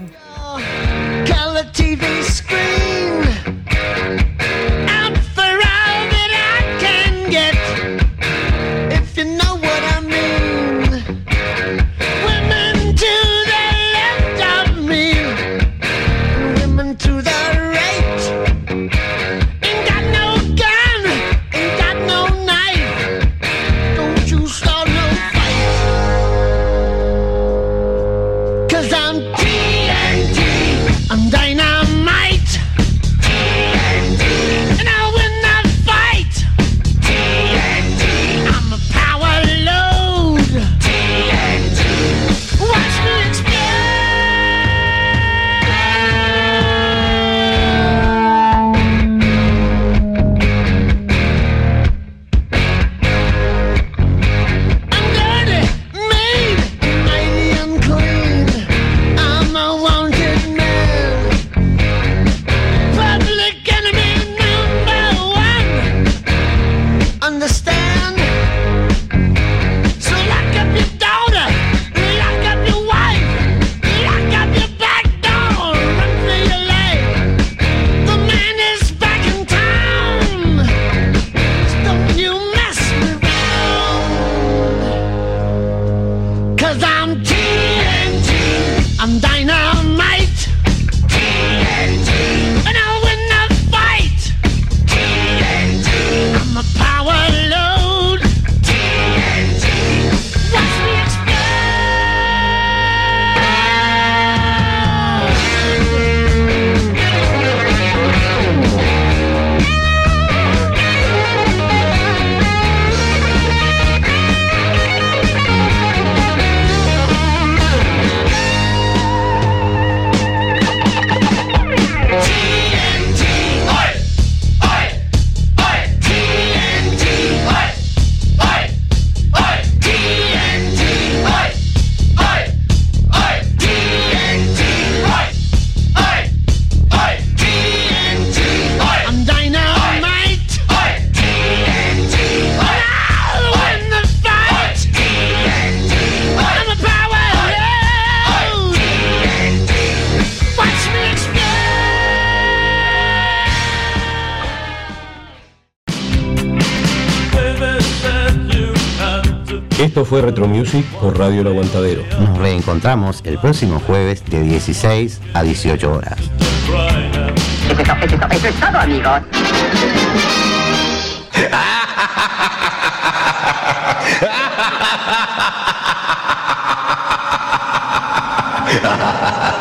fue Retro Music por Radio El Aguantadero. Nos reencontramos el próximo jueves de 16 a 18 horas. Es.